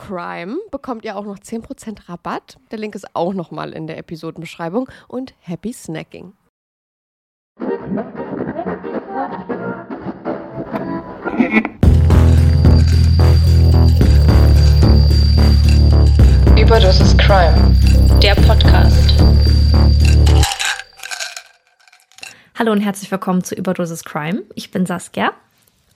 CRIME bekommt ihr auch noch 10% Rabatt. Der Link ist auch nochmal in der Episodenbeschreibung. Und happy snacking. Überdosis Crime, der Podcast. Hallo und herzlich willkommen zu Überdosis Crime. Ich bin Saskia.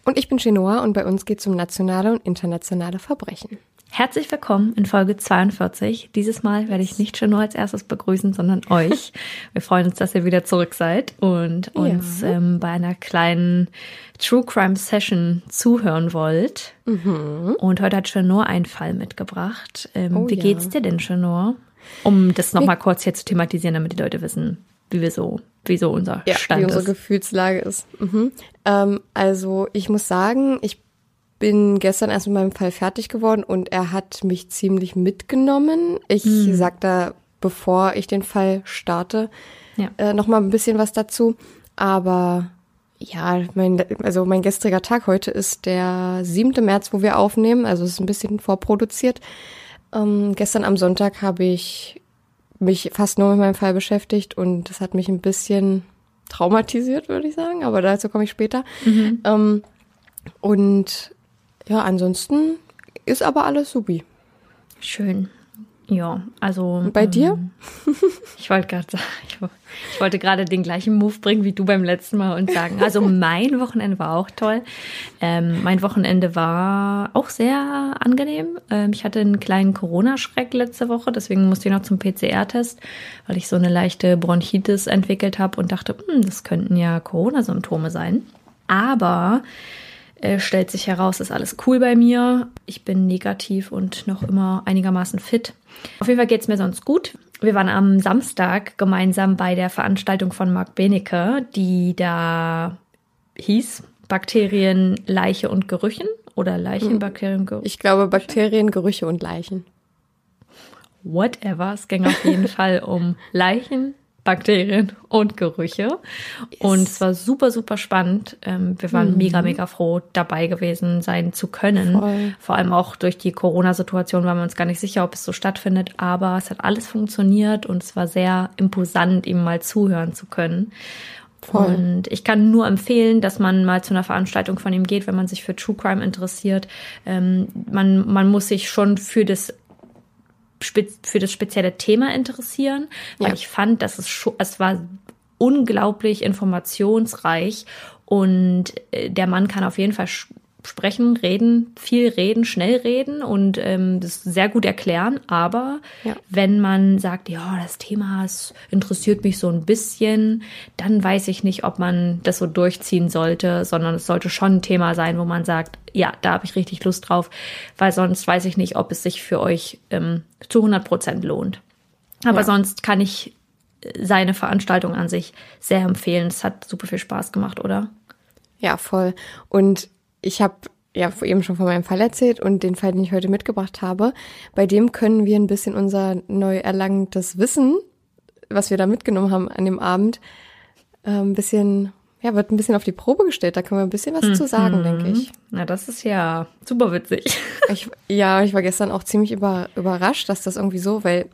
Und ich bin Chenoa und bei uns geht es um nationale und internationale Verbrechen. Herzlich willkommen in Folge 42. Dieses Mal werde ich nicht schon nur als erstes begrüßen, sondern euch. Wir freuen uns, dass ihr wieder zurück seid und uns ähm, bei einer kleinen True Crime Session zuhören wollt. Und heute hat Chenor einen Fall mitgebracht. Ähm, Mhm. Oh wie ja. geht's dir denn, Chenor? Um das nochmal kurz hier zu thematisieren, damit die Leute wissen, wie wir so, wie so unser ja, Stand wie unsere ist. Gefühlslage ist. Mhm. Ähm, also ich muss sagen, ich bin gestern erst mit meinem Fall fertig geworden und er hat mich ziemlich mitgenommen. Ich Hm. sag da, bevor ich den Fall starte, Ja. äh, noch mal ein bisschen was dazu. Aber ja, mein, also mein gestriger Tag heute ist der 7. März, wo wir aufnehmen. Also es ist ein bisschen vorproduziert. Ähm, gestern am Sonntag habe ich mich fast nur mit meinem Fall beschäftigt und das hat mich ein bisschen traumatisiert, würde ich sagen. Aber dazu komme ich später. Ähm, und ja, ansonsten ist aber alles supi. Schön. Ja, also. Und bei dir? ähm, Ich wollte gerade sagen, ich wollte gerade den gleichen Move bringen wie du beim letzten Mal und sagen, also mein Wochenende war auch toll. Ähm, mein Wochenende war auch sehr angenehm. Ähm, ich hatte einen kleinen Corona-Schreck letzte Woche, deswegen musste ich noch zum PCR-Test, weil ich so eine leichte Bronchitis entwickelt habe und dachte, hm, das könnten ja Corona-Symptome sein. Aber äh, stellt sich heraus, ist alles cool bei mir. Ich bin negativ und noch immer einigermaßen fit. Auf jeden Fall geht's mir sonst gut. Wir waren am Samstag gemeinsam bei der Veranstaltung von Marc Benecke, die da hieß Bakterien, Leiche und Gerüchen oder Leichen, Bakterien, Gerüche. Ich glaube Bakterien, Gerüche und Leichen. whatever. Es ging auf jeden Fall um Leichen, Bakterien und Gerüche. Und es war super, super spannend. Ähm, wir waren mega, mega froh, dabei gewesen sein zu können. Voll. Vor allem auch durch die Corona-Situation waren wir uns gar nicht sicher, ob es so stattfindet. Aber es hat alles funktioniert und es war sehr imposant, ihm mal zuhören zu können. Voll. Und ich kann nur empfehlen, dass man mal zu einer Veranstaltung von ihm geht, wenn man sich für True Crime interessiert. Ähm, man, man muss sich schon für das für das spezielle Thema interessieren, weil Ja. ich fand, dass es schon, es war unglaublich informationsreich und äh, der Mann kann auf jeden Fall sprechen, reden, viel reden, schnell reden und ähm, das sehr gut erklären. Aber Ja. wenn man sagt, ja, das Thema es interessiert mich so ein bisschen, dann weiß ich nicht, ob man das so durchziehen sollte, sondern es sollte schon ein Thema sein, wo man sagt, ja, da habe ich richtig Lust drauf, weil sonst weiß ich nicht, ob es sich für euch ähm, zu 100 Prozent lohnt. Aber Ja. sonst kann ich äh, seine Veranstaltung an sich sehr empfehlen. Es hat super viel Spaß gemacht, oder? Ja, voll. Und ich habe ja eben schon von meinem Fall erzählt und den Fall, den ich heute mitgebracht habe, bei dem können wir ein bisschen unser neu erlangtes Wissen, was wir da mitgenommen haben an dem Abend, äh, ein bisschen, ja, wird ein bisschen auf die Probe gestellt. Da können wir ein bisschen was zu sagen, denke ich. Na, das ist ja super witzig. ich. Ja, ich war gestern auch ziemlich über, überrascht, dass das irgendwie so, weil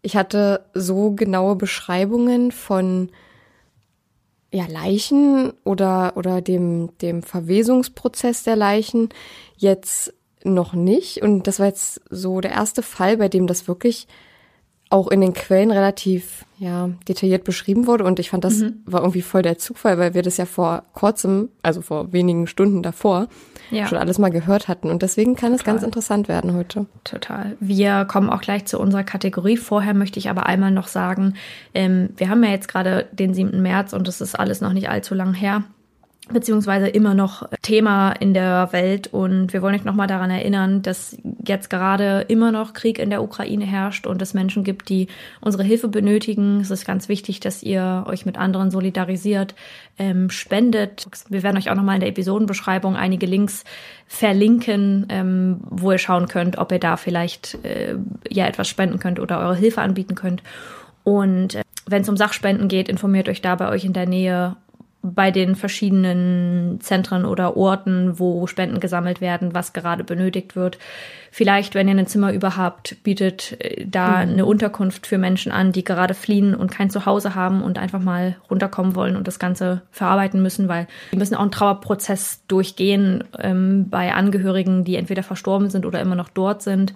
ich hatte so genaue Beschreibungen von ja, Leichen oder, oder dem, dem Verwesungsprozess der Leichen jetzt noch nicht. Und das war jetzt so der erste Fall, bei dem das wirklich auch in den Quellen relativ ja, detailliert beschrieben wurde. Und ich fand, das war irgendwie voll der Zufall, weil wir das ja vor kurzem, also vor wenigen Stunden davor, Ja. schon alles mal gehört hatten. Und deswegen kann es ganz interessant werden heute. Total. Wir kommen auch gleich zu unserer Kategorie. Vorher möchte ich aber einmal noch sagen, ähm, wir haben ja jetzt gerade den 7. März und es ist alles noch nicht allzu lang her beziehungsweise immer noch Thema in der Welt und wir wollen euch nochmal daran erinnern, dass jetzt gerade immer noch Krieg in der Ukraine herrscht und es Menschen gibt, die unsere Hilfe benötigen. Es ist ganz wichtig, dass ihr euch mit anderen solidarisiert, ähm, spendet. Wir werden euch auch nochmal in der Episodenbeschreibung einige Links verlinken, ähm, wo ihr schauen könnt, ob ihr da vielleicht äh, ja etwas spenden könnt oder eure Hilfe anbieten könnt. Und äh, wenn es um Sachspenden geht, informiert euch da bei euch in der Nähe bei den verschiedenen Zentren oder Orten, wo Spenden gesammelt werden, was gerade benötigt wird. Vielleicht, wenn ihr ein Zimmer überhaupt, bietet äh, da eine Unterkunft für Menschen an, die gerade fliehen und kein Zuhause haben und einfach mal runterkommen wollen und das Ganze verarbeiten müssen, weil die müssen auch einen Trauerprozess durchgehen ähm, bei Angehörigen, die entweder verstorben sind oder immer noch dort sind.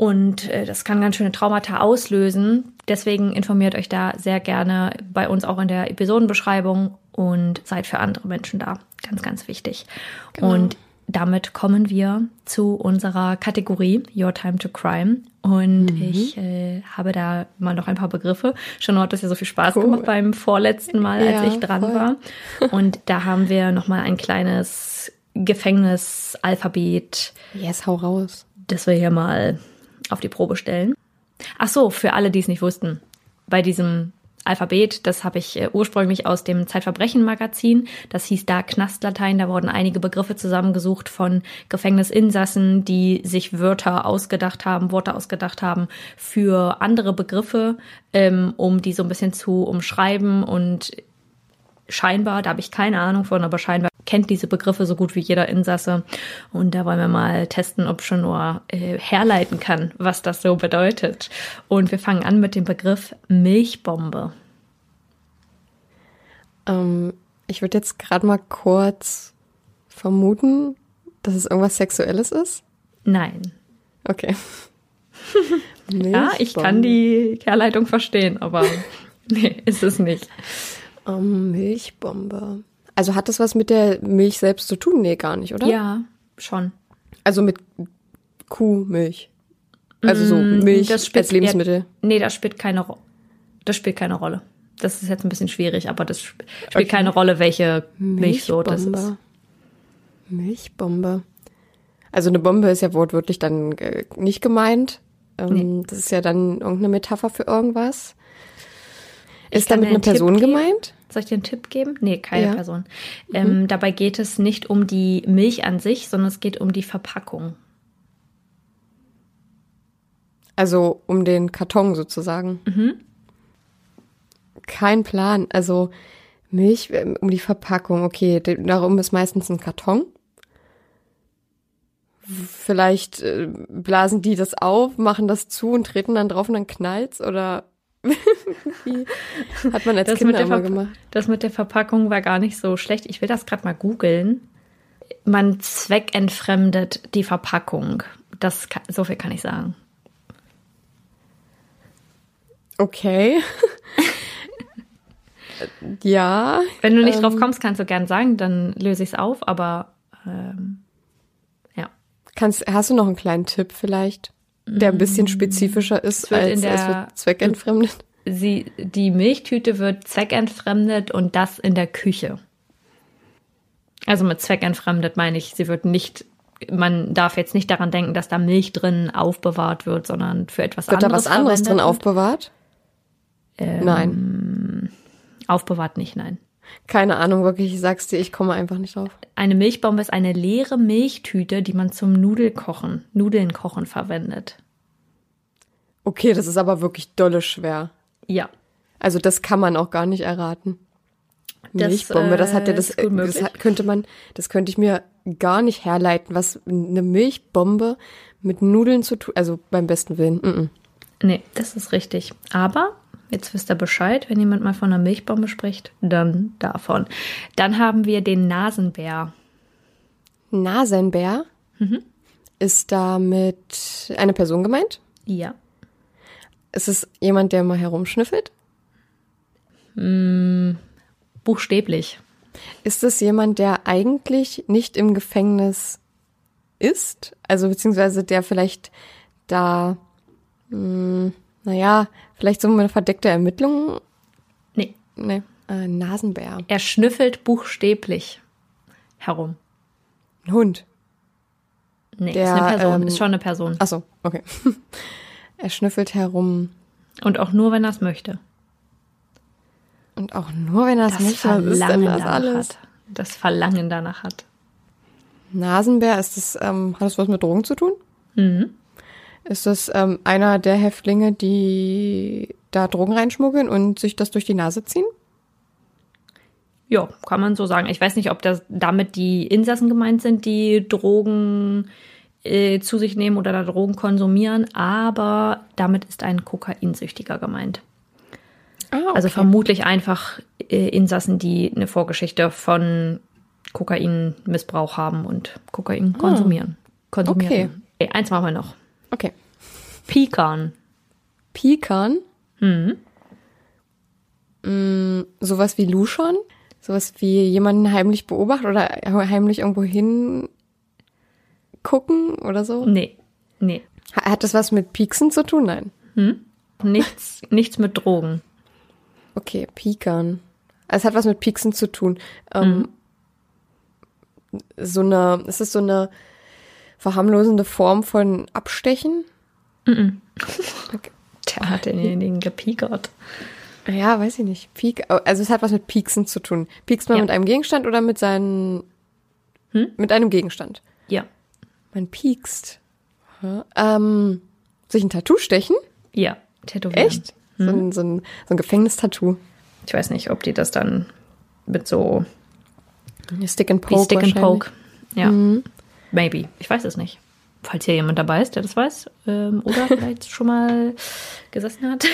Und äh, das kann ganz schöne Traumata auslösen. Deswegen informiert euch da sehr gerne bei uns auch in der Episodenbeschreibung und seid für andere Menschen da. Ganz, ganz wichtig. Und damit kommen wir zu unserer Kategorie Your Time to Crime. Und ich äh, habe da mal noch ein paar Begriffe. Schon hat das ja so viel Spaß Cool. gemacht beim vorletzten Mal, als Ja, ich dran voll. war. Und da haben wir noch mal ein kleines Gefängnisalphabet Yes, hau raus. das wir hier mal auf die Probe stellen. Ach so, für alle, die es nicht wussten. Bei diesem Alphabet, das habe ich äh, ursprünglich aus dem Zeitverbrechen-Magazin. Das hieß da Knastlatein. Da wurden einige Begriffe zusammengesucht von Gefängnisinsassen, die sich Wörter ausgedacht haben, Worte ausgedacht haben für andere Begriffe, ähm, um die so ein bisschen zu umschreiben und scheinbar, da habe ich keine Ahnung von, aber scheinbar kennt diese Begriffe so gut wie jeder Insasse. Und da wollen wir mal testen, ob schon nur äh, herleiten kann, was das so bedeutet. Und wir fangen an mit dem Begriff Milchbombe. Ähm, ich würde jetzt gerade mal kurz vermuten, dass es irgendwas Sexuelles ist. Nein. Okay. Ja, ich kann die Herleitung verstehen, aber nee, ist es nicht. Ähm, Milchbombe. Also hat das was mit der Milch selbst zu tun? Nee, gar nicht, oder? Ja, schon. Also mit Kuhmilch. Also so Milch Mm, Das spielt als Lebensmittel. eher- nee, das spielt keine Rolle. Das spielt keine Rolle. Das ist jetzt ein bisschen schwierig, aber das sp- spielt keine Rolle, welche Milchsorte es ist. Milchbombe. Milchbombe. Also eine Bombe ist ja wortwörtlich dann äh, nicht gemeint. Ähm, Das ist ja dann irgendeine Metapher für irgendwas. Ist damit eine Person gemeint? Soll ich dir einen Tipp geben? Nee, keine Ja. Person. Ähm, dabei geht es nicht um die Milch an sich, sondern es geht um die Verpackung. Also um den Karton sozusagen. Kein Plan. Also Milch ähm, um die Verpackung. Okay, darum ist meistens ein Karton. Vielleicht äh, blasen die das auf, machen das zu und treten dann drauf und dann knallt's oder hat man als Das mit, Kinder der immer gemacht? das mit der Verpackung war gar nicht so schlecht. Ich will das gerade mal googeln. Man zweckentfremdet die Verpackung. Das kann, so viel kann ich sagen. Okay. ja. Wenn du nicht drauf Ähm. kommst, kannst du gern sagen, dann löse ich es auf, aber ähm, ja. Kannst, hast du noch einen kleinen Tipp vielleicht, der ein bisschen spezifischer ist Mm. wird in als, der- wird zweckentfremdet? Sie, die Milchtüte wird zweckentfremdet und das in der Küche. Also mit zweckentfremdet meine ich, sie wird nicht, man darf jetzt nicht daran denken, dass da Milch drin aufbewahrt wird, sondern für etwas Wird da anderes was anderes drin wird. aufbewahrt? Ähm. Nein. Aufbewahrt nicht, nein. Keine Ahnung, wirklich, ich sag's dir, ich komme einfach nicht drauf. Eine Milchbombe ist eine leere Milchtüte, die man zum Nudelkochen, Nudeln kochen verwendet. Okay, das ist aber wirklich dolle schwer. Ja. Also das kann man auch gar nicht erraten. Das, Milchbombe, das hat ja äh, das, das hat, könnte man, das könnte ich mir gar nicht herleiten, was eine Milchbombe mit Nudeln zu tun, also beim besten Willen. Mm -mm. Nee, das ist richtig. Aber jetzt wisst ihr Bescheid, wenn jemand mal von einer Milchbombe spricht, dann davon. Dann haben wir den Nasenbär. Nasenbär Mhm. ist damit eine Person gemeint? Ja. Ist es jemand, der mal herumschnüffelt? Buchstäblich. Ist es jemand, der eigentlich nicht im Gefängnis ist? Also beziehungsweise der vielleicht da, mh, naja, vielleicht so eine verdeckte Ermittlung? Nee, Nee, äh, Nasenbär. er schnüffelt buchstäblich herum. Ein Hund. Nee, Der, ist eine Person, ähm, ist schon eine Person. Ach so, okay. er schnüffelt herum. Und auch nur, wenn er es möchte. Und auch nur, wenn er es möchte, was ist denn das danach alles? hat. Das Verlangen danach hat. Nasenbär, ist das, ähm, hat das was mit Drogen zu tun? Mhm. Ist das ähm, einer der Häftlinge, die da Drogen reinschmuggeln und sich das durch die Nase ziehen? Ja, kann man so sagen. Ich weiß nicht, ob das damit die Insassen gemeint sind, die Drogen äh, zu sich nehmen oder da Drogen konsumieren, aber damit ist ein Kokainsüchtiger gemeint. Ah, Also vermutlich einfach äh, Insassen, die eine Vorgeschichte von Kokainmissbrauch haben und Kokain konsumieren. konsumieren. Okay. Okay, eins machen wir noch. Okay. Pecan. Pikan. Mhm. Mm, sowas wie Luschon? Sowas wie jemanden heimlich beobachten oder heimlich irgendwo hin gucken oder so? Nee, nee. Ha- Hat das was mit Pieksen zu tun? Nein. Nichts, nichts mit Drogen. Okay, Pikan. Es hat was mit Pieksen zu tun. Ähm, So eine, ist es so eine verharmlosende Form von Abstechen? Der hat denjenigen gepiekert. Ja, weiß ich nicht. Piek, also es hat was mit Pieksen zu tun. Piekst man Ja. mit einem Gegenstand oder mit seinen, mit einem Gegenstand? Ja, Man piekst. Ja. Ähm, sich ein Tattoo stechen? ja. Tätowieren. Echt? So, ein, so, ein, so ein Gefängnistattoo. Ich weiß nicht, ob die das dann mit so Stick and Poke Stick and. Poke. Ja. Maybe. Ich weiß es nicht. Falls hier jemand dabei ist, der das weiß ähm, oder vielleicht schon mal gesessen hat.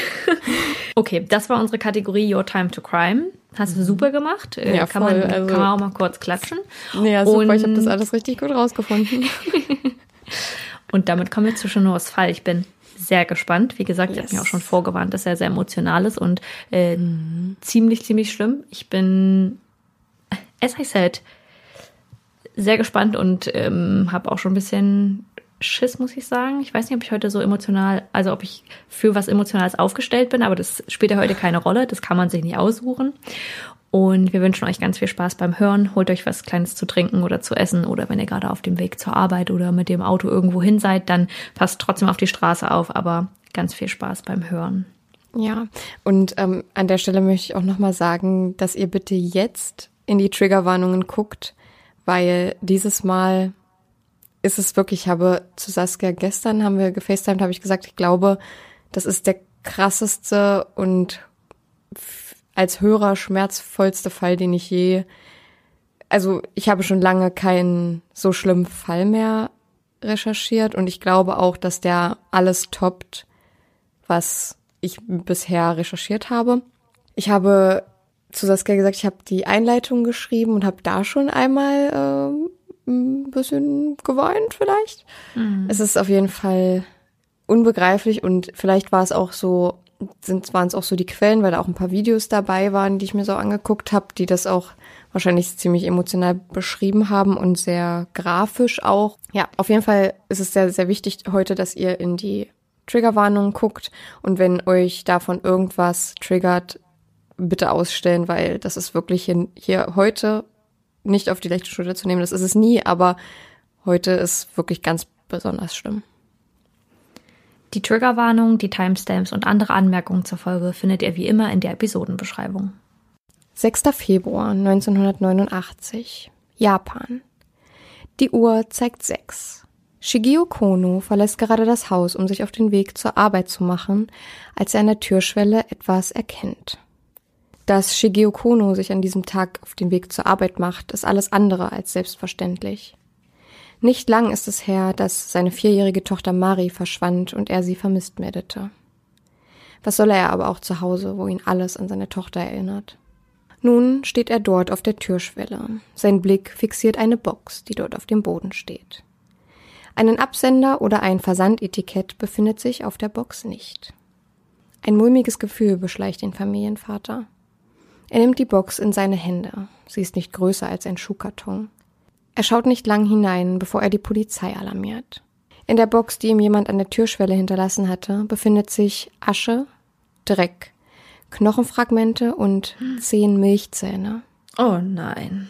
okay, das war unsere Kategorie Your Time to Crime. Hast du super gemacht. Äh, Ja, kann, voll, man, also- kann man auch mal kurz klatschen. Ja, super, ich habe Und- das alles richtig gut rausgefunden. Und damit kommen wir zu Shinors Fall. Ich bin sehr gespannt. Wie gesagt, yes. ich habe mir auch schon vorgewarnt, dass er sehr emotional ist und äh, mhm. ziemlich, ziemlich schlimm. Ich bin, as I said, sehr gespannt und ähm, habe auch schon ein bisschen Schiss, muss ich sagen. Ich weiß nicht, ob ich heute so emotional, also ob ich für was Emotionales aufgestellt bin, aber das spielt ja heute keine Rolle. Das kann man sich nicht aussuchen. Und wir wünschen euch ganz viel Spaß beim Hören. Holt euch was Kleines zu trinken oder zu essen. Oder wenn ihr gerade auf dem Weg zur Arbeit oder mit dem Auto irgendwo hin seid, dann passt trotzdem auf die Straße auf. Aber ganz viel Spaß beim Hören. Ja, und ähm, an der Stelle möchte ich auch nochmal sagen, dass ihr bitte jetzt in die Triggerwarnungen guckt, weil dieses Mal ist es wirklich, ich habe zu Saskia gestern haben wir gefacetimed, habe ich gesagt, ich glaube, das ist der krasseste und als Hörer schmerzvollste Fall, den ich je, also ich habe schon lange keinen so schlimmen Fall mehr recherchiert und ich glaube auch, dass der alles toppt, was ich bisher recherchiert habe. Ich habe zu Saskia gesagt, ich habe die Einleitung geschrieben und habe da schon einmal äh, ein bisschen geweint vielleicht. Mhm. Es ist auf jeden Fall unbegreiflich und vielleicht war es auch so, sind waren es auch so die Quellen, weil da auch ein paar Videos dabei waren, die ich mir so angeguckt habe, die das auch wahrscheinlich ziemlich emotional beschrieben haben und sehr grafisch auch. Ja, auf jeden Fall ist es sehr, sehr wichtig heute, dass ihr in die Triggerwarnungen guckt und wenn euch davon irgendwas triggert, bitte ausstellen, weil das ist wirklich hier, hier heute nicht auf die leichte Schulter zu nehmen. Das ist es nie, aber heute ist wirklich ganz besonders schlimm. Die Triggerwarnung, die Timestamps und andere Anmerkungen zur Folge findet ihr wie immer in der Episodenbeschreibung. 6. Februar 1989. Japan. Die Uhr zeigt sechs. Shigio Kono verlässt gerade das Haus, um sich auf den Weg zur Arbeit zu machen, als er an der Türschwelle etwas erkennt. Dass Shigeo Kono sich an diesem Tag auf den Weg zur Arbeit macht, ist alles andere als selbstverständlich. Nicht lang ist es her, dass seine vierjährige Tochter Mari verschwand und er sie vermisst meldete. Was soll er aber auch zu Hause, wo ihn alles an seine Tochter erinnert? Nun steht er dort auf der Türschwelle. Sein Blick fixiert eine Box, die dort auf dem Boden steht. Einen Absender oder ein Versandetikett befindet sich auf der Box nicht. Ein mulmiges Gefühl beschleicht den Familienvater. Er nimmt die Box in seine Hände. Sie ist nicht größer als ein Schuhkarton. Er schaut nicht lang hinein, bevor er die Polizei alarmiert. In der Box, die ihm jemand an der Türschwelle hinterlassen hatte, befindet sich Asche, Dreck, Knochenfragmente und zehn Milchzähne. Oh nein.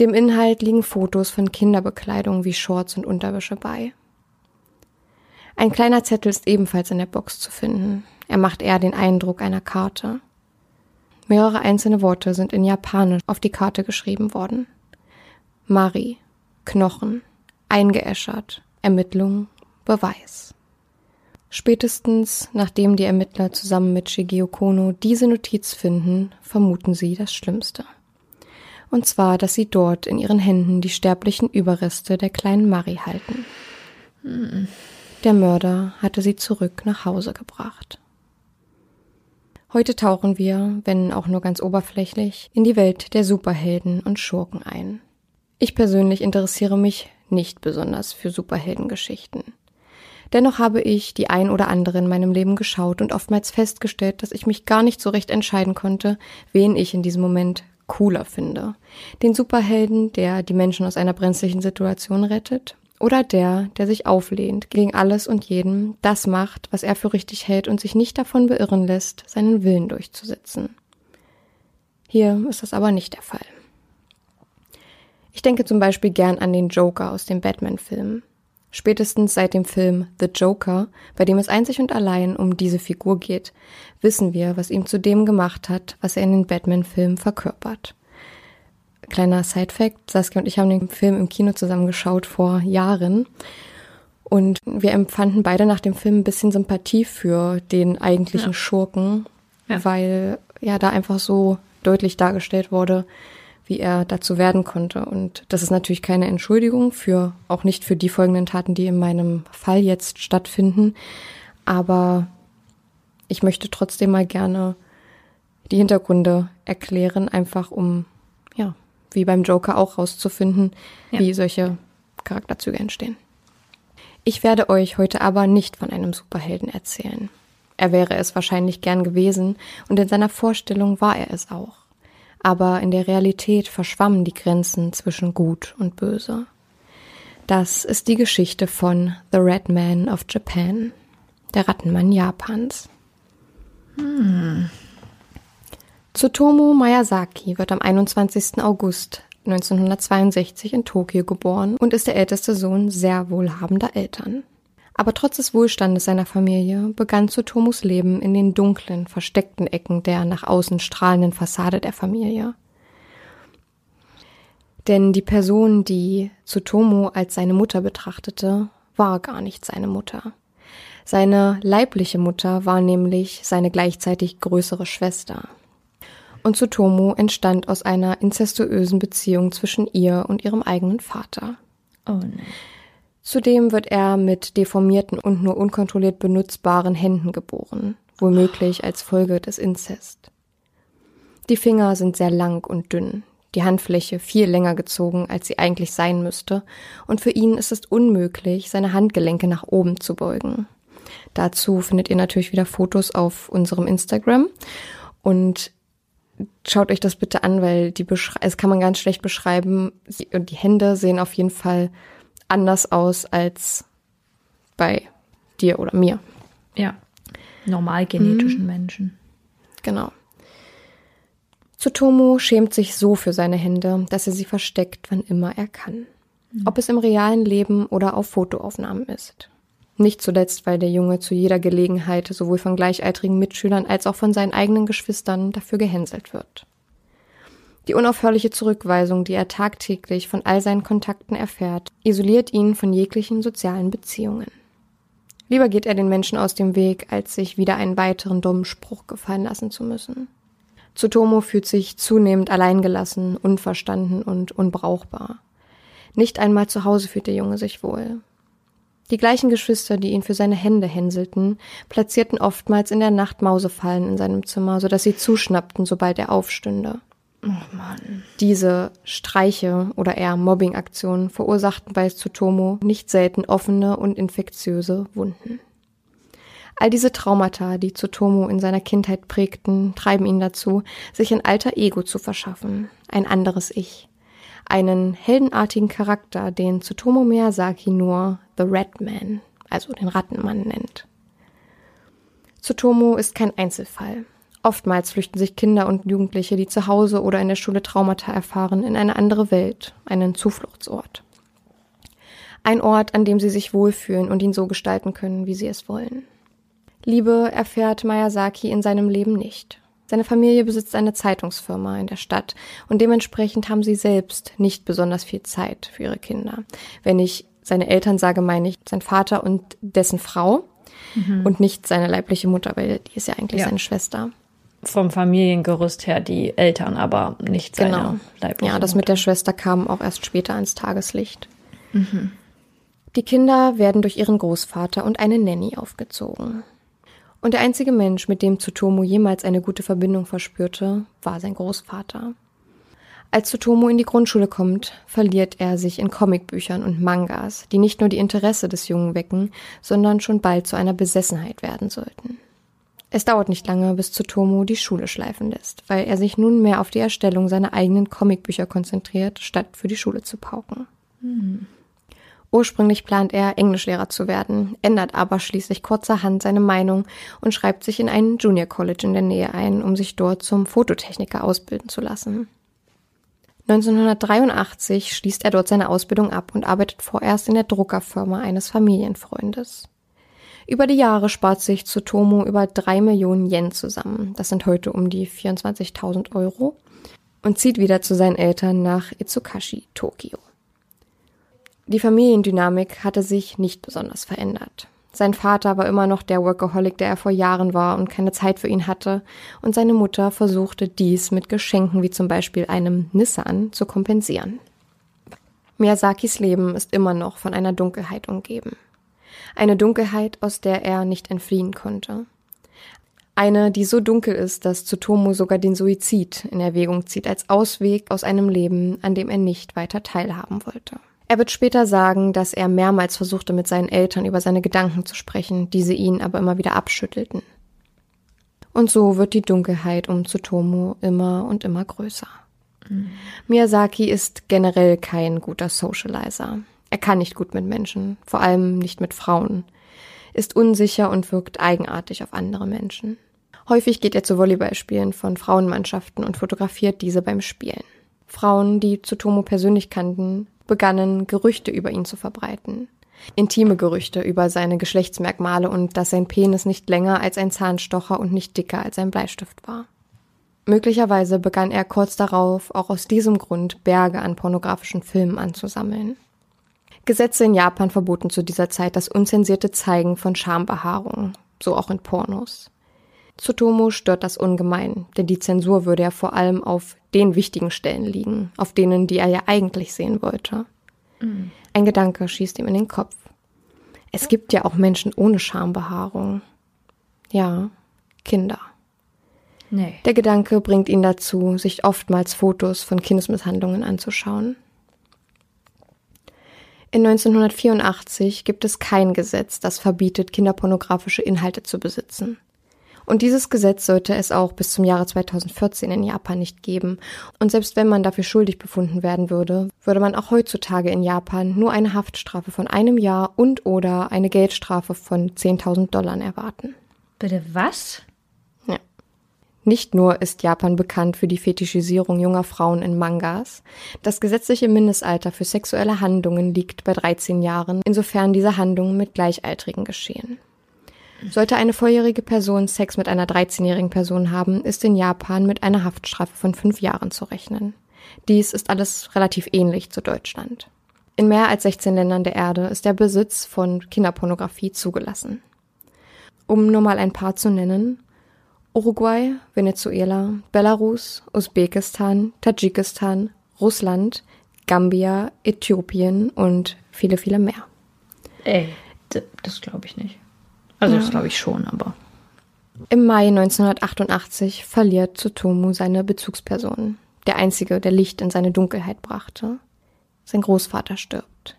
Dem Inhalt liegen Fotos von Kinderbekleidung wie Shorts und Unterwäsche bei. Ein kleiner Zettel ist ebenfalls in der Box zu finden. Er macht eher den Eindruck einer Karte. Mehrere einzelne Worte sind in Japanisch auf die Karte geschrieben worden. Mari, Knochen, eingeäschert, Ermittlung, Beweis. Spätestens nachdem die Ermittler zusammen mit Shigeo Kono diese Notiz finden, vermuten sie das Schlimmste. Und zwar, dass sie dort in ihren Händen die sterblichen Überreste der kleinen Mari halten. Der Mörder hatte sie zurück nach Hause gebracht. Heute tauchen wir, wenn auch nur ganz oberflächlich, in die Welt der Superhelden und Schurken ein. Ich persönlich interessiere mich nicht besonders für Superheldengeschichten. Dennoch habe ich die ein oder andere in meinem Leben geschaut und oftmals festgestellt, dass ich mich gar nicht so recht entscheiden konnte, wen ich in diesem Moment cooler finde. Den Superhelden, der die Menschen aus einer brenzlichen Situation rettet, oder der, der sich auflehnt, gegen alles und jeden, das macht, was er für richtig hält und sich nicht davon beirren lässt, seinen Willen durchzusetzen. Hier ist das aber nicht der Fall. Ich denke zum Beispiel gern an den Joker aus dem Batman-Film. Spätestens seit dem Film The Joker, bei dem es einzig und allein um diese Figur geht, wissen wir, was ihm zu dem gemacht hat, was er in den Batman-Filmen verkörpert. Kleiner Side-Fact, Saskia und ich haben den Film im Kino zusammen geschaut vor Jahren. Und wir empfanden beide nach dem Film ein bisschen Sympathie für den eigentlichen ja. Schurken, ja. weil ja da einfach so deutlich dargestellt wurde, wie er dazu werden konnte. Und das ist natürlich keine Entschuldigung für, auch nicht für die folgenden Taten, die in meinem Fall jetzt stattfinden. Aber ich möchte trotzdem mal gerne die Hintergründe erklären, einfach um, wie beim Joker auch rauszufinden, ja. wie solche Charakterzüge entstehen. Ich werde euch heute aber nicht von einem Superhelden erzählen. Er wäre es wahrscheinlich gern gewesen und in seiner Vorstellung war er es auch. Aber in der Realität verschwammen die Grenzen zwischen Gut und Böse. Das ist die Geschichte von The Red Man of Japan, der Rattenmann Japans. Hm. Tsutomu Miyazaki wird am 21. August 1962 in Tokio geboren und ist der älteste Sohn sehr wohlhabender Eltern. Aber trotz des Wohlstandes seiner Familie begann Tsutomus Leben in den dunklen, versteckten Ecken der nach außen strahlenden Fassade der Familie. Denn die Person, die Tsutomu als seine Mutter betrachtete, war gar nicht seine Mutter. Seine leibliche Mutter war nämlich seine gleichzeitig größere Schwester. Und Tsutomu entstand aus einer inzestuösen Beziehung zwischen ihr und ihrem eigenen Vater. Oh nein. Zudem wird er mit deformierten und nur unkontrolliert benutzbaren Händen geboren, womöglich als Folge des Inzest. Die Finger sind sehr lang und dünn, die Handfläche viel länger gezogen, als sie eigentlich sein müsste, und für ihn ist es unmöglich, seine Handgelenke nach oben zu beugen. Dazu findet ihr natürlich wieder Fotos auf unserem Instagram und schaut euch das bitte an, weil die Beschre es kann man ganz schlecht beschreiben und die Hände sehen auf jeden Fall anders aus als bei dir oder mir. Ja. Normal genetischen mhm. Menschen. Genau. Tsutomu schämt sich so für seine Hände, dass er sie versteckt, wann immer er kann. Mhm. Ob es im realen Leben oder auf Fotoaufnahmen ist. Nicht zuletzt, weil der Junge zu jeder Gelegenheit sowohl von gleichaltrigen Mitschülern als auch von seinen eigenen Geschwistern dafür gehänselt wird. Die unaufhörliche Zurückweisung, die er tagtäglich von all seinen Kontakten erfährt, isoliert ihn von jeglichen sozialen Beziehungen. Lieber geht er den Menschen aus dem Weg, als sich wieder einen weiteren dummen Spruch gefallen lassen zu müssen. Tsutomo fühlt sich zunehmend alleingelassen, unverstanden und unbrauchbar. Nicht einmal zu Hause fühlt der Junge sich wohl. Die gleichen Geschwister, die ihn für seine Hände hänselten, platzierten oftmals in der Nacht Mausefallen in seinem Zimmer, so dass sie zuschnappten, sobald er aufstünde. Oh Mann. Diese Streiche oder eher Mobbingaktionen verursachten bei Tsutomo nicht selten offene und infektiöse Wunden. All diese Traumata, die Tsutomo in seiner Kindheit prägten, treiben ihn dazu, sich ein alter Ego zu verschaffen, ein anderes Ich. Einen heldenartigen Charakter, den Tsutomo Miyazaki nur The Red Man, also den Rattenmann nennt. Tsutomo ist kein Einzelfall. Oftmals flüchten sich Kinder und Jugendliche, die zu Hause oder in der Schule Traumata erfahren, in eine andere Welt, einen Zufluchtsort. Ein Ort, an dem sie sich wohlfühlen und ihn so gestalten können, wie sie es wollen. Liebe erfährt Miyazaki in seinem Leben nicht. Seine Familie besitzt eine Zeitungsfirma in der Stadt und dementsprechend haben sie selbst nicht besonders viel Zeit für ihre Kinder. Wenn ich seine Eltern sage, meine ich sein Vater und dessen Frau mhm. und nicht seine leibliche Mutter, weil die ist ja eigentlich ja. seine Schwester vom Familiengerüst her die Eltern, aber nicht seine genau. leibliche Ja, das mit der Schwester kam auch erst später ans Tageslicht. Mhm. Die Kinder werden durch ihren Großvater und eine Nanny aufgezogen. Und der einzige Mensch, mit dem Tsutomu jemals eine gute Verbindung verspürte, war sein Großvater. Als Tsutomu in die Grundschule kommt, verliert er sich in Comicbüchern und Mangas, die nicht nur die Interesse des Jungen wecken, sondern schon bald zu einer Besessenheit werden sollten. Es dauert nicht lange, bis Tsutomu die Schule schleifen lässt, weil er sich nunmehr auf die Erstellung seiner eigenen Comicbücher konzentriert, statt für die Schule zu pauken. Mhm. Ursprünglich plant er, Englischlehrer zu werden, ändert aber schließlich kurzerhand seine Meinung und schreibt sich in ein Junior College in der Nähe ein, um sich dort zum Fototechniker ausbilden zu lassen. 1983 schließt er dort seine Ausbildung ab und arbeitet vorerst in der Druckerfirma eines Familienfreundes. Über die Jahre spart sich Tsutomu über drei Millionen Yen zusammen. Das sind heute um die 24.000 Euro. Und zieht wieder zu seinen Eltern nach Itsukashi, Tokio. Die Familiendynamik hatte sich nicht besonders verändert. Sein Vater war immer noch der Workaholic, der er vor Jahren war und keine Zeit für ihn hatte, und seine Mutter versuchte dies mit Geschenken wie zum Beispiel einem Nissan zu kompensieren. Miyazakis Leben ist immer noch von einer Dunkelheit umgeben. Eine Dunkelheit, aus der er nicht entfliehen konnte. Eine, die so dunkel ist, dass Tsutomu sogar den Suizid in Erwägung zieht als Ausweg aus einem Leben, an dem er nicht weiter teilhaben wollte. Er wird später sagen, dass er mehrmals versuchte, mit seinen Eltern über seine Gedanken zu sprechen, diese ihn aber immer wieder abschüttelten. Und so wird die Dunkelheit um Tsutomu immer und immer größer. Mhm. Miyazaki ist generell kein guter Socializer. Er kann nicht gut mit Menschen, vor allem nicht mit Frauen, ist unsicher und wirkt eigenartig auf andere Menschen. Häufig geht er zu Volleyballspielen von Frauenmannschaften und fotografiert diese beim Spielen. Frauen, die Tsutomu persönlich kannten, begannen Gerüchte über ihn zu verbreiten. Intime Gerüchte über seine Geschlechtsmerkmale und dass sein Penis nicht länger als ein Zahnstocher und nicht dicker als ein Bleistift war. Möglicherweise begann er kurz darauf auch aus diesem Grund Berge an pornografischen Filmen anzusammeln. Gesetze in Japan verboten zu dieser Zeit das unzensierte Zeigen von Schambehaarung, so auch in Pornos. Tsutomu stört das ungemein, denn die Zensur würde ja vor allem auf den wichtigen Stellen liegen, auf denen, die er ja eigentlich sehen wollte. Mhm. Ein Gedanke schießt ihm in den Kopf. Es gibt ja auch Menschen ohne Schambehaarung. Ja, Kinder. Nee. Der Gedanke bringt ihn dazu, sich oftmals Fotos von Kindesmisshandlungen anzuschauen. In 1984 gibt es kein Gesetz, das verbietet, kinderpornografische Inhalte zu besitzen. Und dieses Gesetz sollte es auch bis zum Jahre 2014 in Japan nicht geben. Und selbst wenn man dafür schuldig befunden werden würde, würde man auch heutzutage in Japan nur eine Haftstrafe von einem Jahr und oder eine Geldstrafe von 10.000 Dollar erwarten. Bitte was? Ja. Nicht nur ist Japan bekannt für die Fetischisierung junger Frauen in Mangas. Das gesetzliche Mindestalter für sexuelle Handlungen liegt bei 13 Jahren, insofern diese Handlungen mit Gleichaltrigen geschehen. Sollte eine volljährige Person Sex mit einer 13-jährigen Person haben, ist in Japan mit einer Haftstrafe von fünf Jahren zu rechnen. Dies ist alles relativ ähnlich zu Deutschland. In mehr als 16 Ländern der Erde ist der Besitz von Kinderpornografie zugelassen. Um nur mal ein paar zu nennen, Uruguay, Venezuela, Belarus, Usbekistan, Tadschikistan, Russland, Gambia, Äthiopien und viele, viele mehr. Ey, das glaube ich nicht. Also ja. das glaube ich schon, aber. Im Mai 1988 verliert Tsutomu seine Bezugsperson, der einzige, der Licht in seine Dunkelheit brachte. Sein Großvater stirbt.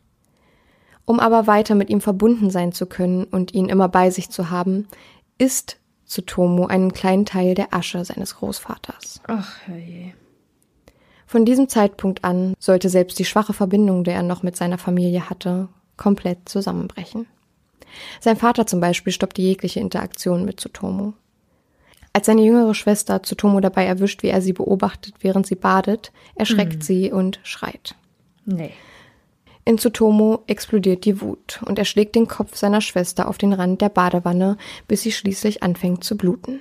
Um aber weiter mit ihm verbunden sein zu können und ihn immer bei sich zu haben, isst Tsutomu einen kleinen Teil der Asche seines Großvaters. Ach, herrje. Von diesem Zeitpunkt an sollte selbst die schwache Verbindung, die er noch mit seiner Familie hatte, komplett zusammenbrechen. Sein Vater zum Beispiel stoppte jegliche Interaktion mit Tsutomu. Als seine jüngere Schwester Tsutomu dabei erwischt, wie er sie beobachtet, während sie badet, erschreckt mhm. sie und schreit. Nee. In Tsutomu explodiert die Wut und er schlägt den Kopf seiner Schwester auf den Rand der Badewanne, bis sie schließlich anfängt zu bluten.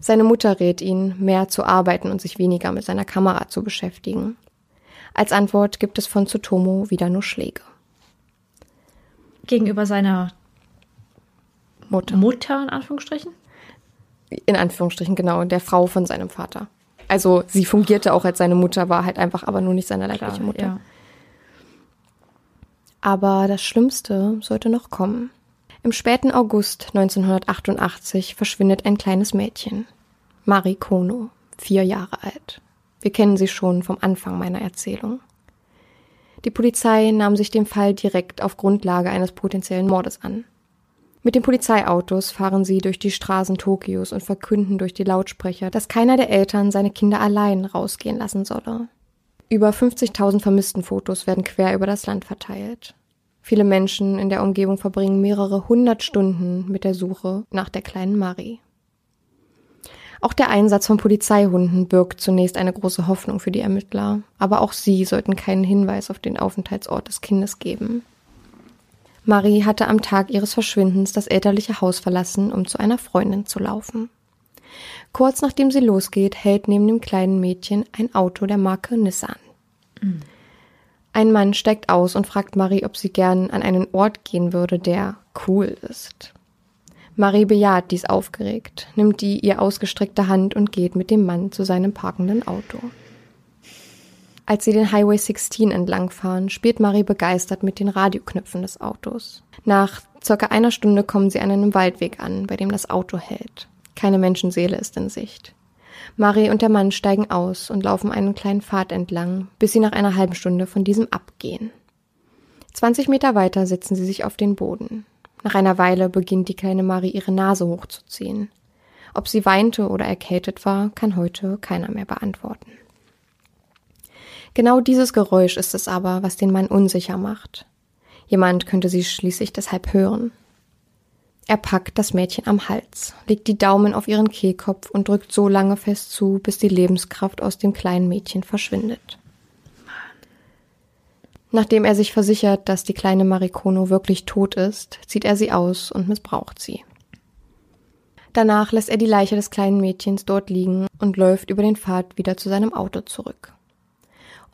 Seine Mutter rät ihn, mehr zu arbeiten und sich weniger mit seiner Kamera zu beschäftigen. Als Antwort gibt es von Tsutomu wieder nur Schläge gegenüber seiner Mutter. Mutter, in Anführungsstrichen? In Anführungsstrichen, genau, der Frau von seinem Vater. Also sie fungierte auch als seine Mutter, war halt einfach aber nur nicht seine leibliche Mutter. Ja. Aber das Schlimmste sollte noch kommen. Im späten August 1988 verschwindet ein kleines Mädchen. Mari Kono, vier Jahre alt. Wir kennen sie schon vom Anfang meiner Erzählung. Die Polizei nahm sich dem Fall direkt auf Grundlage eines potenziellen Mordes an. Mit den Polizeiautos fahren sie durch die Straßen Tokios und verkünden durch die Lautsprecher, dass keiner der Eltern seine Kinder allein rausgehen lassen solle. Über 50.000 Vermisstenfotos werden quer über das Land verteilt. Viele Menschen in der Umgebung verbringen mehrere hundert Stunden mit der Suche nach der kleinen Marie. Auch der Einsatz von Polizeihunden birgt zunächst eine große Hoffnung für die Ermittler, aber auch sie sollten keinen Hinweis auf den Aufenthaltsort des Kindes geben. Marie hatte am Tag ihres Verschwindens das elterliche Haus verlassen, um zu einer Freundin zu laufen. Kurz nachdem sie losgeht, hält neben dem kleinen Mädchen ein Auto der Marke Nissan. Ein Mann steigt aus und fragt Marie, ob sie gern an einen Ort gehen würde, der cool ist. Marie bejaht dies aufgeregt, nimmt die ihr ausgestreckte Hand und geht mit dem Mann zu seinem parkenden Auto. Als sie den Highway 16 entlangfahren, spielt Marie begeistert mit den Radioknöpfen des Autos. Nach circa einer Stunde kommen sie an einem Waldweg an, bei dem das Auto hält. Keine Menschenseele ist in Sicht. Marie und der Mann steigen aus und laufen einen kleinen Pfad entlang, bis sie nach einer halben Stunde von diesem abgehen. 20 Meter weiter setzen sie sich auf den Boden. Nach einer Weile beginnt die kleine Marie ihre Nase hochzuziehen. Ob sie weinte oder erkältet war, kann heute keiner mehr beantworten. Genau dieses Geräusch ist es aber, was den Mann unsicher macht. Jemand könnte sie schließlich deshalb hören. Er packt das Mädchen am Hals, legt die Daumen auf ihren Kehlkopf und drückt so lange fest zu, bis die Lebenskraft aus dem kleinen Mädchen verschwindet. Nachdem er sich versichert, dass die kleine Marikono wirklich tot ist, zieht er sie aus und missbraucht sie. Danach lässt er die Leiche des kleinen Mädchens dort liegen und läuft über den Pfad wieder zu seinem Auto zurück.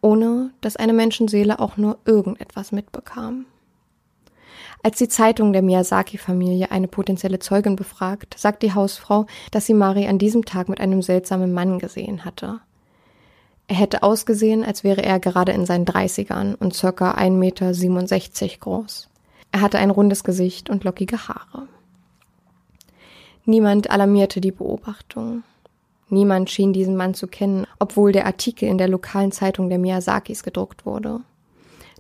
Ohne dass eine Menschenseele auch nur irgendetwas mitbekam. Als die Zeitung der Miyazaki-Familie eine potenzielle Zeugin befragt, sagt die Hausfrau, dass sie Mari an diesem Tag mit einem seltsamen Mann gesehen hatte. Er hätte ausgesehen, als wäre er gerade in seinen Dreißigern und circa 1,67 Meter groß. Er hatte ein rundes Gesicht und lockige Haare. Niemand alarmierte die Beobachtung. Niemand schien diesen Mann zu kennen, obwohl der Artikel in der lokalen Zeitung der Miyazakis gedruckt wurde.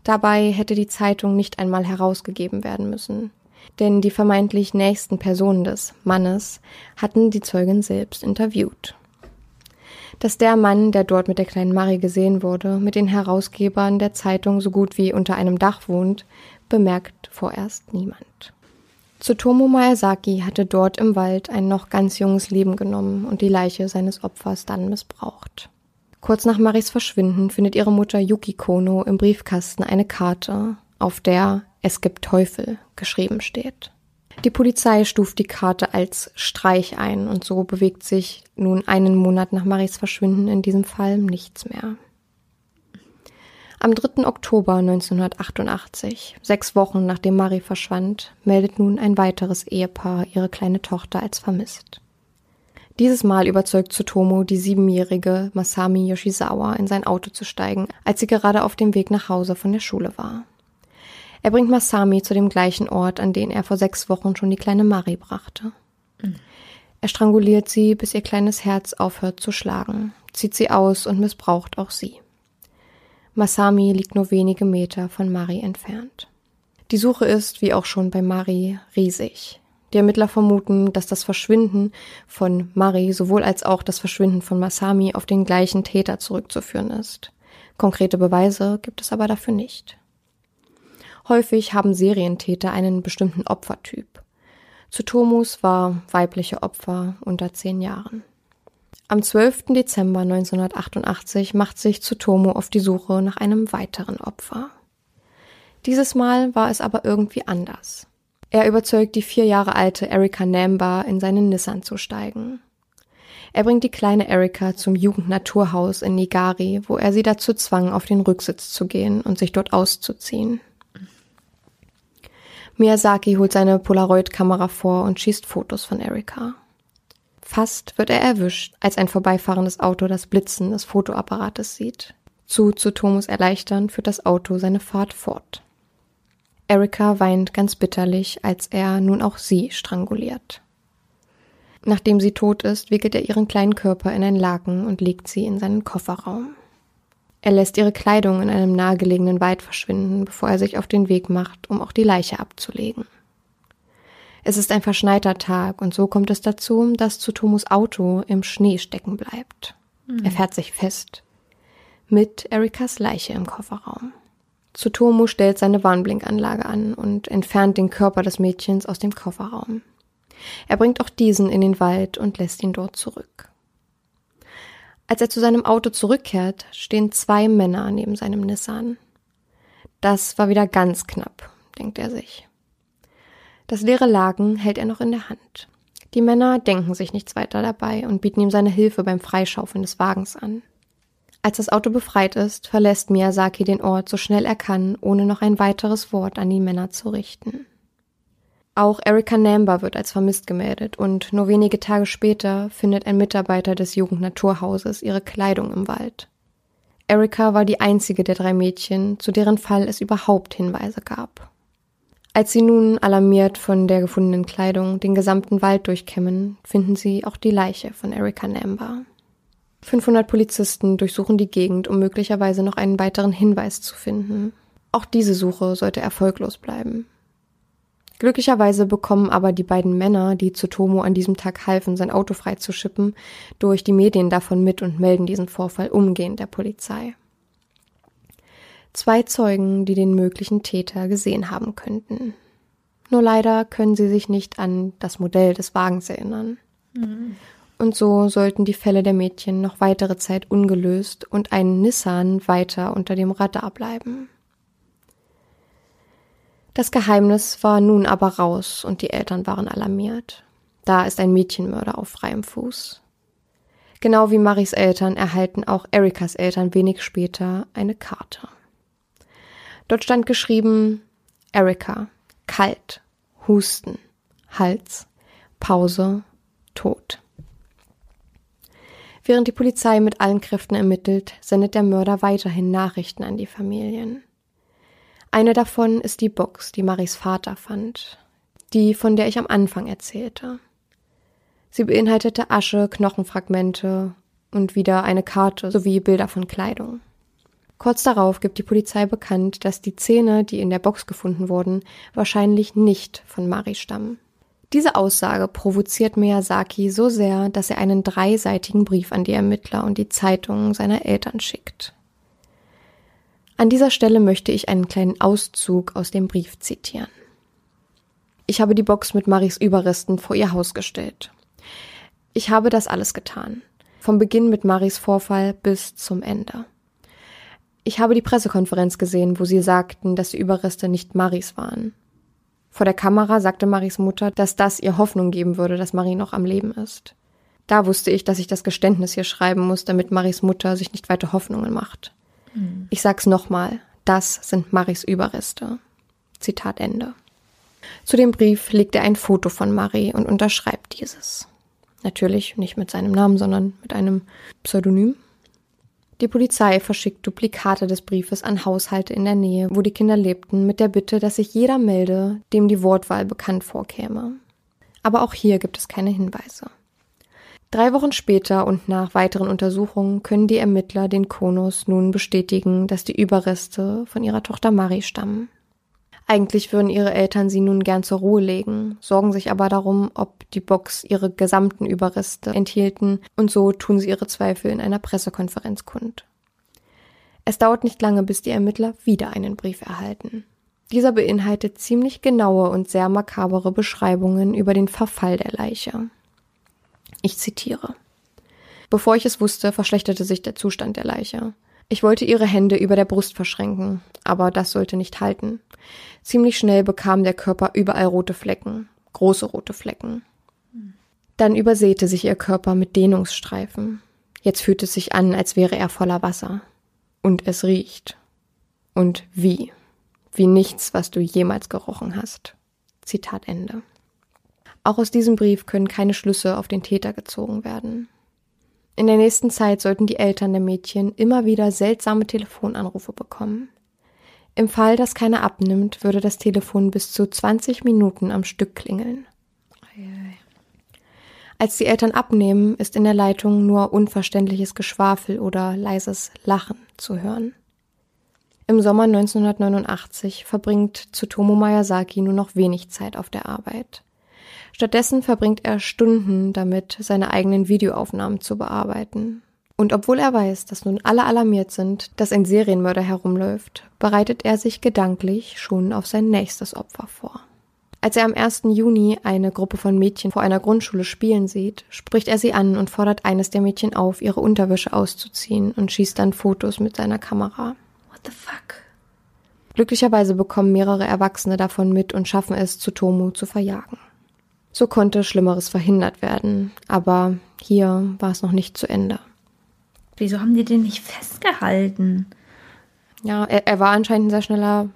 Dabei hätte die Zeitung nicht einmal herausgegeben werden müssen. Denn die vermeintlich nächsten Personen des Mannes hatten die Zeugin selbst interviewt. Dass der Mann, der dort mit der kleinen Marie gesehen wurde, mit den Herausgebern der Zeitung so gut wie unter einem Dach wohnt, bemerkt vorerst niemand. Tsutomu Maesaki hatte dort im Wald ein noch ganz junges Leben genommen und die Leiche seines Opfers dann missbraucht. Kurz nach Maris Verschwinden findet ihre Mutter Yuki Kono im Briefkasten eine Karte, auf der Es gibt Teufel geschrieben steht. Die Polizei stuft die Karte als Streich ein und so bewegt sich nun einen Monat nach Maris Verschwinden in diesem Fall nichts mehr. Am 3. Oktober 1988, sechs Wochen nachdem Marie verschwand, meldet nun ein weiteres Ehepaar ihre kleine Tochter als vermisst. Dieses Mal überzeugt Tsutomu die siebenjährige Masami Yoshizawa in sein Auto zu steigen, als sie gerade auf dem Weg nach Hause von der Schule war. Er bringt Masami zu dem gleichen Ort, an den er vor sechs Wochen schon die kleine Mari brachte. Er stranguliert sie, bis ihr kleines Herz aufhört zu schlagen, zieht sie aus und missbraucht auch sie. Masami liegt nur wenige Meter von Mari entfernt. Die Suche ist, wie auch schon bei Mari, riesig. Die Ermittler vermuten, dass das Verschwinden von Mari sowohl als auch das Verschwinden von Masami auf den gleichen Täter zurückzuführen ist. Konkrete Beweise gibt es aber dafür nicht. Häufig haben Serientäter einen bestimmten Opfertyp. Tsutomus war weibliche Opfer unter zehn Jahren. Am 12. Dezember 1988 macht sich Tsutomu auf die Suche nach einem weiteren Opfer. Dieses Mal war es aber irgendwie anders. Er überzeugt die vier Jahre alte Erika Namba, in seinen Nissan zu steigen. Er bringt die kleine Erika zum Jugendnaturhaus in Nigari, wo er sie dazu zwang, auf den Rücksitz zu gehen und sich dort auszuziehen. Miyazaki holt seine Polaroid-Kamera vor und schießt Fotos von Erika. Fast wird er erwischt, als ein vorbeifahrendes Auto das Blitzen des Fotoapparates sieht. Zu Tsutomus Erleichtern führt das Auto seine Fahrt fort. Erika weint ganz bitterlich, als er nun auch sie stranguliert. Nachdem sie tot ist, wickelt er ihren kleinen Körper in ein Laken und legt sie in seinen Kofferraum. Er lässt ihre Kleidung in einem nahegelegenen Wald verschwinden, bevor er sich auf den Weg macht, um auch die Leiche abzulegen. Es ist ein verschneiter Tag und so kommt es dazu, dass Tsutomus Auto im Schnee stecken bleibt. Mhm. Er fährt sich fest. Mit Erikas Leiche im Kofferraum. Tsutomu stellt seine Warnblinkanlage an und entfernt den Körper des Mädchens aus dem Kofferraum. Er bringt auch diesen in den Wald und lässt ihn dort zurück. Als er zu seinem Auto zurückkehrt, stehen zwei Männer neben seinem Nissan. Das war wieder ganz knapp, denkt er sich. Das leere Laken hält er noch in der Hand. Die Männer denken sich nichts weiter dabei und bieten ihm seine Hilfe beim Freischaufeln des Wagens an. Als das Auto befreit ist, verlässt Miyazaki den Ort so schnell er kann, ohne noch ein weiteres Wort an die Männer zu richten. Auch Erika Namba wird als vermisst gemeldet und nur wenige Tage später findet ein Mitarbeiter des Jugendnaturhauses ihre Kleidung im Wald. Erika war die einzige der drei Mädchen, zu deren Fall es überhaupt Hinweise gab. Als sie nun alarmiert von der gefundenen Kleidung den gesamten Wald durchkämmen, finden sie auch die Leiche von Erika Namba. 500 Polizisten durchsuchen die Gegend, um möglicherweise noch einen weiteren Hinweis zu finden. Auch diese Suche sollte erfolglos bleiben. Glücklicherweise bekommen aber die beiden Männer, die Tsutomu an diesem Tag halfen, sein Auto freizuschippen, durch die Medien davon mit und melden diesen Vorfall umgehend der Polizei. Zwei Zeugen, die den möglichen Täter gesehen haben könnten. Nur leider können sie sich nicht an das Modell des Wagens erinnern. Mhm. Und so sollten die Fälle der Mädchen noch weitere Zeit ungelöst und ein Nissan weiter unter dem Radar bleiben. Das Geheimnis war nun aber raus und die Eltern waren alarmiert. Da ist ein Mädchenmörder auf freiem Fuß. Genau wie Maris Eltern erhalten auch Erikas Eltern wenig später eine Karte. Dort stand geschrieben Erika, kalt, Husten, Hals, Pause, Tod. Während die Polizei mit allen Kräften ermittelt, sendet der Mörder weiterhin Nachrichten an die Familien. Eine davon ist die Box, die Maris Vater fand, die, von der ich am Anfang erzählte. Sie beinhaltete Asche, Knochenfragmente und wieder eine Karte sowie Bilder von Kleidung. Kurz darauf gibt die Polizei bekannt, dass die Zähne, die in der Box gefunden wurden, wahrscheinlich nicht von Mari stammen. Diese Aussage provoziert Miyazaki so sehr, dass er einen dreiseitigen Brief an die Ermittler und die Zeitungen seiner Eltern schickt. An dieser Stelle möchte ich einen kleinen Auszug aus dem Brief zitieren. Ich habe die Box mit Maris Überresten vor ihr Haus gestellt. Ich habe das alles getan. Vom Beginn mit Maris Vorfall bis zum Ende. Ich habe die Pressekonferenz gesehen, wo sie sagten, dass die Überreste nicht Maris waren. Vor der Kamera sagte Maris Mutter, dass das ihr Hoffnung geben würde, dass Marie noch am Leben ist. Da wusste ich, dass ich das Geständnis hier schreiben muss, damit Maris Mutter sich nicht weiter Hoffnungen macht. Ich sag's nochmal, das sind Maris Überreste. Zitat Ende. Zu dem Brief legt er ein Foto von Marie und unterschreibt dieses. Natürlich nicht mit seinem Namen, sondern mit einem Pseudonym. Die Polizei verschickt Duplikate des Briefes an Haushalte in der Nähe, wo die Kinder lebten, mit der Bitte, dass sich jeder melde, dem die Wortwahl bekannt vorkäme. Aber auch hier gibt es keine Hinweise. Drei Wochen später und nach weiteren Untersuchungen können die Ermittler den Konos nun bestätigen, dass die Überreste von ihrer Tochter Mari stammen. Eigentlich würden ihre Eltern sie nun gern zur Ruhe legen, sorgen sich aber darum, ob die Box ihre gesamten Überreste enthielten, und so tun sie ihre Zweifel in einer Pressekonferenz kund. Es dauert nicht lange, bis die Ermittler wieder einen Brief erhalten. Dieser beinhaltet ziemlich genaue und sehr makabere Beschreibungen über den Verfall der Leiche. Ich zitiere. Bevor ich es wusste, verschlechterte sich der Zustand der Leiche. Ich wollte ihre Hände über der Brust verschränken, aber das sollte nicht halten. Ziemlich schnell bekam der Körper überall rote Flecken, große rote Flecken. Dann übersäte sich ihr Körper mit Dehnungsstreifen. Jetzt fühlt es sich an, als wäre er voller Wasser. Und es riecht. Und wie? Wie nichts, was du jemals gerochen hast. Zitat Ende. Auch aus diesem Brief können keine Schlüsse auf den Täter gezogen werden. In der nächsten Zeit sollten die Eltern der Mädchen immer wieder seltsame Telefonanrufe bekommen. Im Fall, dass keiner abnimmt, würde das Telefon bis zu 20 Minuten am Stück klingeln. Als die Eltern abnehmen, ist in der Leitung nur unverständliches Geschwafel oder leises Lachen zu hören. Im Sommer 1989 verbringt Tsutomu Miyazaki nur noch wenig Zeit auf der Arbeit. Stattdessen verbringt er Stunden damit, seine eigenen Videoaufnahmen zu bearbeiten. Und obwohl er weiß, dass nun alle alarmiert sind, dass ein Serienmörder herumläuft, bereitet er sich gedanklich schon auf sein nächstes Opfer vor. Als er am 1. Juni eine Gruppe von Mädchen vor einer Grundschule spielen sieht, spricht er sie an und fordert eines der Mädchen auf, ihre Unterwäsche auszuziehen und schießt dann Fotos mit seiner Kamera. What the fuck? Glücklicherweise bekommen mehrere Erwachsene davon mit und schaffen es, Tsutomu zu verjagen. So konnte Schlimmeres verhindert werden, aber hier war es noch nicht zu Ende. Wieso haben die den nicht festgehalten? Ja, er, er war anscheinend ein sehr schneller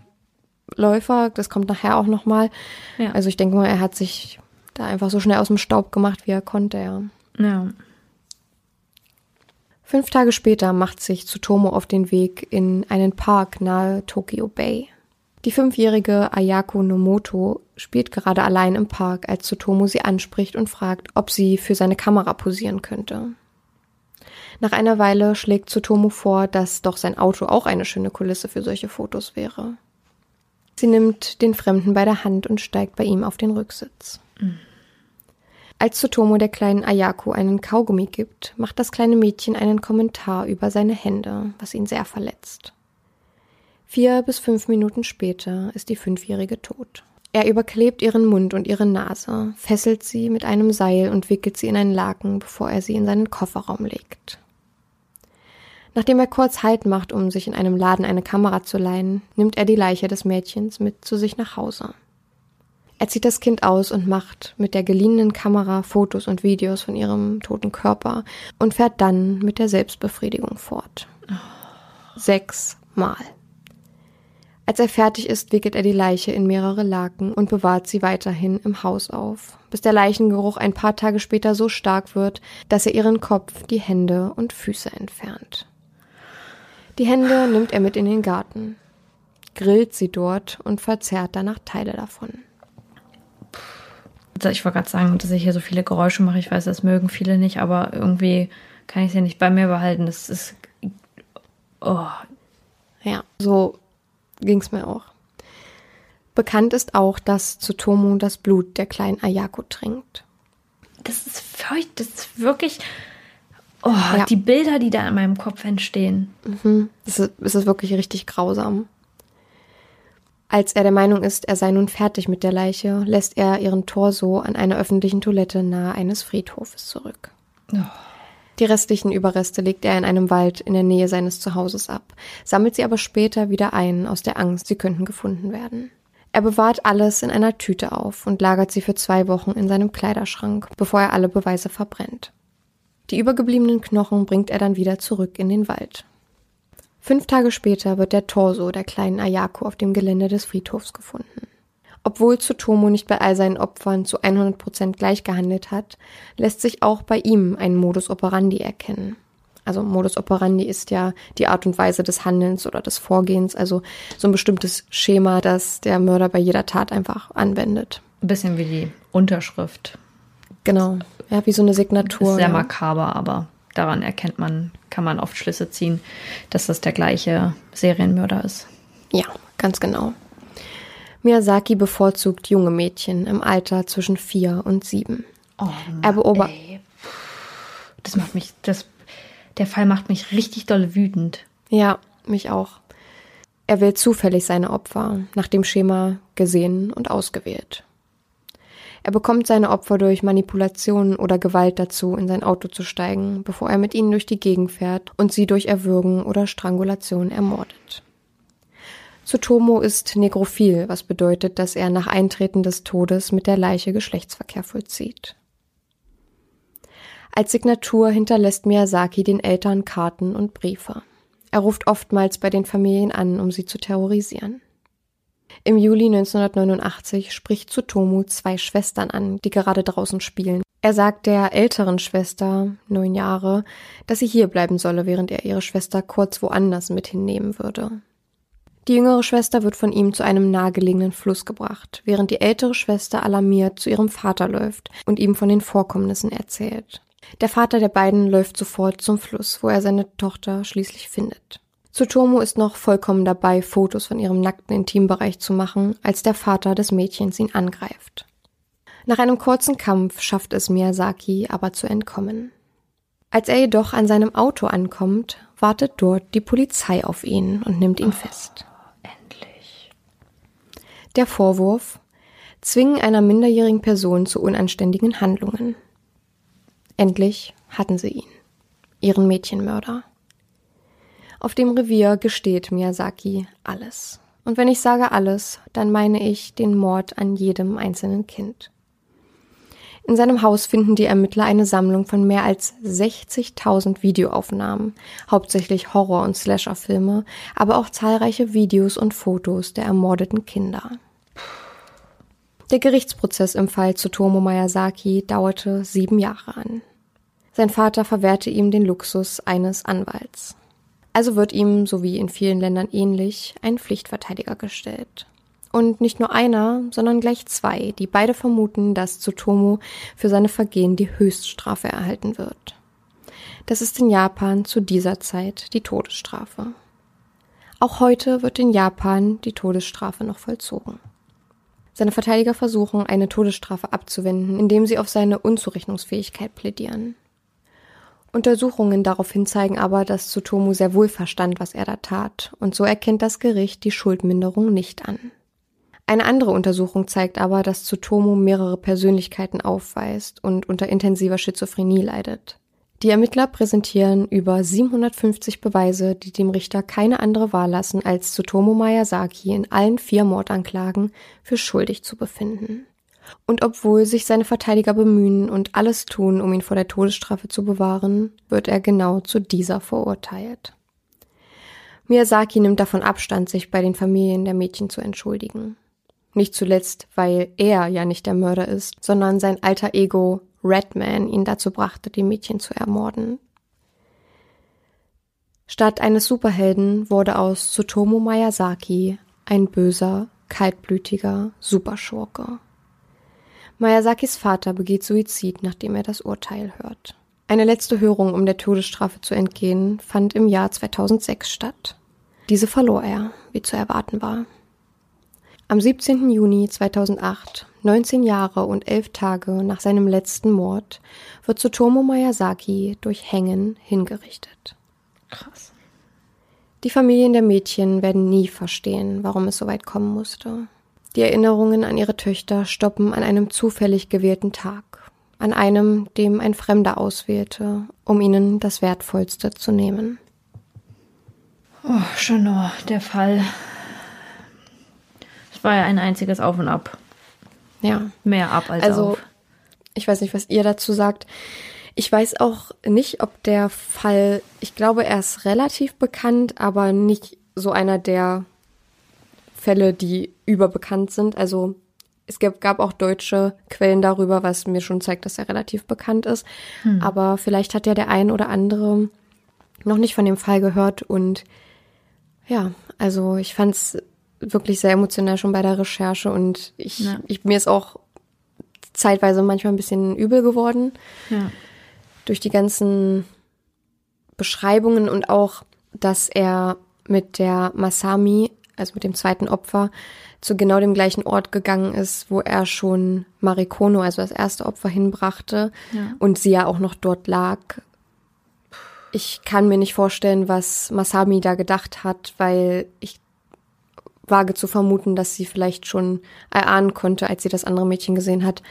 Läufer, das kommt nachher auch nochmal. Ja. Also ich denke mal, er hat sich da einfach so schnell aus dem Staub gemacht, wie er konnte, ja. Ja. Fünf Tage später macht sich Tsutomo auf den Weg in einen Park nahe Tokyo Bay. Die fünfjährige Ayako Nomoto spielt gerade allein im Park, als Tsutomu sie anspricht und fragt, ob sie für seine Kamera posieren könnte. Nach einer Weile schlägt Tsutomu vor, dass doch sein Auto auch eine schöne Kulisse für solche Fotos wäre. Sie nimmt den Fremden bei der Hand und steigt bei ihm auf den Rücksitz. Mhm. Als Tsutomu der kleinen Ayako einen Kaugummi gibt, macht das kleine Mädchen einen Kommentar über seine Hände, was ihn sehr verletzt. Vier bis fünf Minuten später ist die Fünfjährige tot. Er überklebt ihren Mund und ihre Nase, fesselt sie mit einem Seil und wickelt sie in einen Laken, bevor er sie in seinen Kofferraum legt. Nachdem er kurz Halt macht, um sich in einem Laden eine Kamera zu leihen, nimmt er die Leiche des Mädchens mit zu sich nach Hause. Er zieht das Kind aus und macht mit der geliehenen Kamera Fotos und Videos von ihrem toten Körper und fährt dann mit der Selbstbefriedigung fort. Sechs Mal. Als er fertig ist, wickelt er die Leiche in mehrere Laken und bewahrt sie weiterhin im Haus auf, bis der Leichengeruch ein paar Tage später so stark wird, dass er ihren Kopf, die Hände und Füße entfernt. Die Hände nimmt er mit in den Garten, grillt sie dort und verzehrt danach Teile davon. Ich wollte gerade sagen, dass ich hier so viele Geräusche mache. Ich weiß, das mögen viele nicht, aber irgendwie kann ich sie nicht bei mir behalten. Das ist. Oh. Ja, so ging es mir auch. Bekannt ist auch, dass Tsutomu das Blut der kleinen Ayako trinkt. Das ist feucht, das ist wirklich. Oh, ja. die Bilder, die da in meinem Kopf entstehen. Mhm. Es, ist, es ist wirklich richtig grausam. Als er der Meinung ist, er sei nun fertig mit der Leiche, lässt er ihren Torso an einer öffentlichen Toilette nahe eines Friedhofes zurück. Oh. Die restlichen Überreste legt er in einem Wald in der Nähe seines Zuhauses ab, sammelt sie aber später wieder ein, aus der Angst, sie könnten gefunden werden. Er bewahrt alles in einer Tüte auf und lagert sie für zwei Wochen in seinem Kleiderschrank, bevor er alle Beweise verbrennt. Die übergebliebenen Knochen bringt er dann wieder zurück in den Wald. Fünf Tage später wird der Torso der kleinen Ayako auf dem Gelände des Friedhofs gefunden. Obwohl Tsutomu nicht bei all seinen Opfern zu 100 Prozent gleich gehandelt hat, lässt sich auch bei ihm ein Modus operandi erkennen. Also Modus operandi ist ja die Art und Weise des Handelns oder des Vorgehens, also so ein bestimmtes Schema, das der Mörder bei jeder Tat einfach anwendet. Ein bisschen wie die Unterschrift. Genau, ja, wie so eine Signatur. Ist sehr ja. makaber, aber daran erkennt man, kann man oft Schlüsse ziehen, dass das der gleiche Serienmörder ist. Ja, ganz genau. Miyazaki bevorzugt junge Mädchen im Alter zwischen vier und sieben. Oh, er beobachtet. Das macht mich, das, der Fall macht mich richtig doll wütend. Ja, mich auch. Er wählt zufällig seine Opfer, nach dem Schema gesehen und ausgewählt. Er bekommt seine Opfer durch Manipulation oder Gewalt dazu, in sein Auto zu steigen, bevor er mit ihnen durch die Gegend fährt und sie durch Erwürgen oder Strangulation ermordet. Tsutomo ist negrophil, was bedeutet, dass er nach Eintreten des Todes mit der Leiche Geschlechtsverkehr vollzieht. Als Signatur hinterlässt Miyazaki den Eltern Karten und Briefe. Er ruft oftmals bei den Familien an, um sie zu terrorisieren. Im Juli 1989 spricht Tsutomu zwei Schwestern an, die gerade draußen spielen. Er sagt der älteren Schwester, neun Jahre, dass sie hier bleiben solle, während er ihre Schwester kurz woanders mit hinnehmen würde. Die jüngere Schwester wird von ihm zu einem nahegelegenen Fluss gebracht, während die ältere Schwester alarmiert zu ihrem Vater läuft und ihm von den Vorkommnissen erzählt. Der Vater der beiden läuft sofort zum Fluss, wo er seine Tochter schließlich findet. Tsutomu ist noch vollkommen dabei, Fotos von ihrem nackten Intimbereich zu machen, als der Vater des Mädchens ihn angreift. Nach einem kurzen Kampf schafft es Miyazaki aber zu entkommen. Als er jedoch an seinem Auto ankommt, wartet dort die Polizei auf ihn und nimmt ihn fest. Der Vorwurf Zwingen einer minderjährigen Person zu unanständigen Handlungen. Endlich hatten sie ihn, ihren Mädchenmörder. Auf dem Revier gesteht Miyazaki alles. Und wenn ich sage alles, dann meine ich den Mord an jedem einzelnen Kind. In seinem Haus finden die Ermittler eine Sammlung von mehr als 60.000 Videoaufnahmen, hauptsächlich Horror- und Slasher-Filme, aber auch zahlreiche Videos und Fotos der ermordeten Kinder. Der Gerichtsprozess im Fall Tsutomu Miyazaki dauerte sieben Jahre an. Sein Vater verwehrte ihm den Luxus eines Anwalts. Also wird ihm, so wie in vielen Ländern ähnlich, ein Pflichtverteidiger gestellt. Und nicht nur einer, sondern gleich zwei, die beide vermuten, dass Tsutomu für seine Vergehen die Höchststrafe erhalten wird. Das ist in Japan zu dieser Zeit die Todesstrafe. Auch heute wird in Japan die Todesstrafe noch vollzogen. Seine Verteidiger versuchen, eine Todesstrafe abzuwenden, indem sie auf seine Unzurechnungsfähigkeit plädieren. Untersuchungen daraufhin zeigen aber, dass Tsutomu sehr wohl verstand, was er da tat, und so erkennt das Gericht die Schuldminderung nicht an. Eine andere Untersuchung zeigt aber, dass Tsutomu mehrere Persönlichkeiten aufweist und unter intensiver Schizophrenie leidet. Die Ermittler präsentieren über 750 Beweise, die dem Richter keine andere Wahl lassen, als Tsutomu Miyazaki in allen vier Mordanklagen für schuldig zu befinden. Und obwohl sich seine Verteidiger bemühen und alles tun, um ihn vor der Todesstrafe zu bewahren, wird er genau zu dieser verurteilt. Miyazaki nimmt davon Abstand, sich bei den Familien der Mädchen zu entschuldigen. Nicht zuletzt, weil er ja nicht der Mörder ist, sondern sein alter Ego Redman ihn dazu brachte, die Mädchen zu ermorden. Statt eines Superhelden wurde aus Tsutomu Miyazaki ein böser, kaltblütiger Superschurke. Miyazakis Vater begeht Suizid, nachdem er das Urteil hört. Eine letzte Hörung, um der Todesstrafe zu entgehen, fand im Jahr 2006 statt. Diese verlor er, wie zu erwarten war. Am 17. Juni 2008, 19 Jahre und 11 Tage nach seinem letzten Mord, wird Tsutomu Miyazaki durch Hängen hingerichtet. Krass. Die Familien der Mädchen werden nie verstehen, warum es so weit kommen musste. Die Erinnerungen an ihre Töchter stoppen an einem zufällig gewählten Tag, an einem, dem ein Fremder auswählte, um ihnen das Wertvollste zu nehmen. Oh, schon nur der Fall. War ja ein einziges Auf und Ab. Ja. Mehr ab als Also, auf. ich weiß nicht, was ihr dazu sagt. Ich weiß auch nicht, ob der Fall, ich glaube, er ist relativ bekannt, aber nicht so einer der Fälle, die überbekannt sind. Also es gab, gab auch deutsche Quellen darüber, was mir schon zeigt, dass er relativ bekannt ist. Aber vielleicht hat ja der ein oder andere noch nicht von dem Fall gehört und ja, also ich fand es wirklich sehr emotional schon bei der Recherche und ich, Ja. ich mir ist auch zeitweise manchmal ein bisschen übel geworden Ja. durch die ganzen Beschreibungen und auch, dass er mit der Masami, also mit dem zweiten Opfer, zu genau dem gleichen Ort gegangen ist, wo er schon Marikono, also das erste Opfer, hinbrachte Ja. und sie ja auch noch dort lag. Ich kann mir nicht vorstellen, was Masami da gedacht hat, weil ich wage zu vermuten, dass sie vielleicht schon erahnen konnte, als sie das andere Mädchen gesehen hat,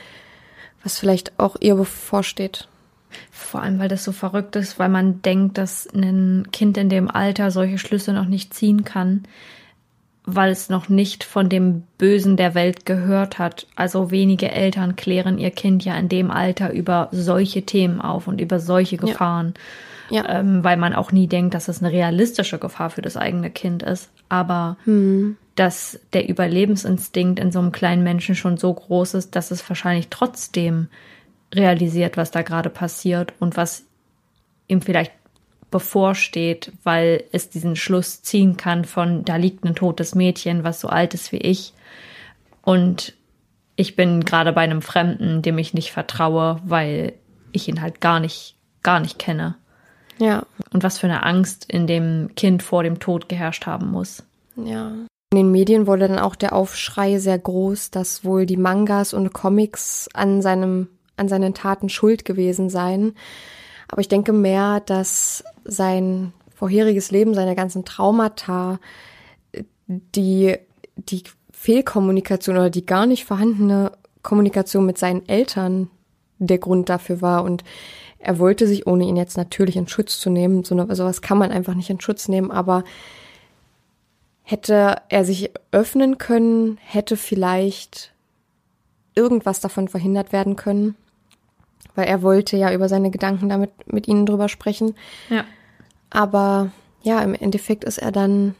was vielleicht auch ihr bevorsteht. Vor allem, weil das so verrückt ist, weil man denkt, dass ein Kind in dem Alter solche Schlüsse noch nicht ziehen kann, weil es noch nicht von dem Bösen der Welt gehört hat. Also wenige Eltern klären ihr Kind ja in dem Alter über solche Themen auf und über solche Gefahren, Ja. Ähm, weil man auch nie denkt, dass es eine realistische Gefahr für das eigene Kind ist. Aber dass der Überlebensinstinkt in so einem kleinen Menschen schon so groß ist, dass es wahrscheinlich trotzdem realisiert, was da gerade passiert und was ihm vielleicht bevorsteht, weil es diesen Schluss ziehen kann von, da liegt ein totes Mädchen, was so alt ist wie ich. Und ich bin gerade bei einem Fremden, dem ich nicht vertraue, weil ich ihn halt gar nicht, gar nicht kenne. Ja, Und was für eine Angst in dem Kind vor dem Tod geherrscht haben muss. ja. In den Medien wurde dann auch der Aufschrei sehr groß, dass wohl die Mangas und Comics an seinem, an seinen Taten schuld gewesen seien. Aber ich denke mehr, dass sein vorheriges Leben, seine ganzen Traumata, die, die Fehlkommunikation oder die gar nicht vorhandene Kommunikation mit seinen Eltern der Grund dafür war und er wollte sich, ohne ihn jetzt natürlich in Schutz zu nehmen, so eine, sowas kann man einfach nicht in Schutz nehmen, aber hätte er sich öffnen können, hätte vielleicht irgendwas davon verhindert werden können, weil er wollte ja über seine Gedanken damit mit ihnen drüber sprechen. Ja. Aber ja, im Endeffekt ist er dann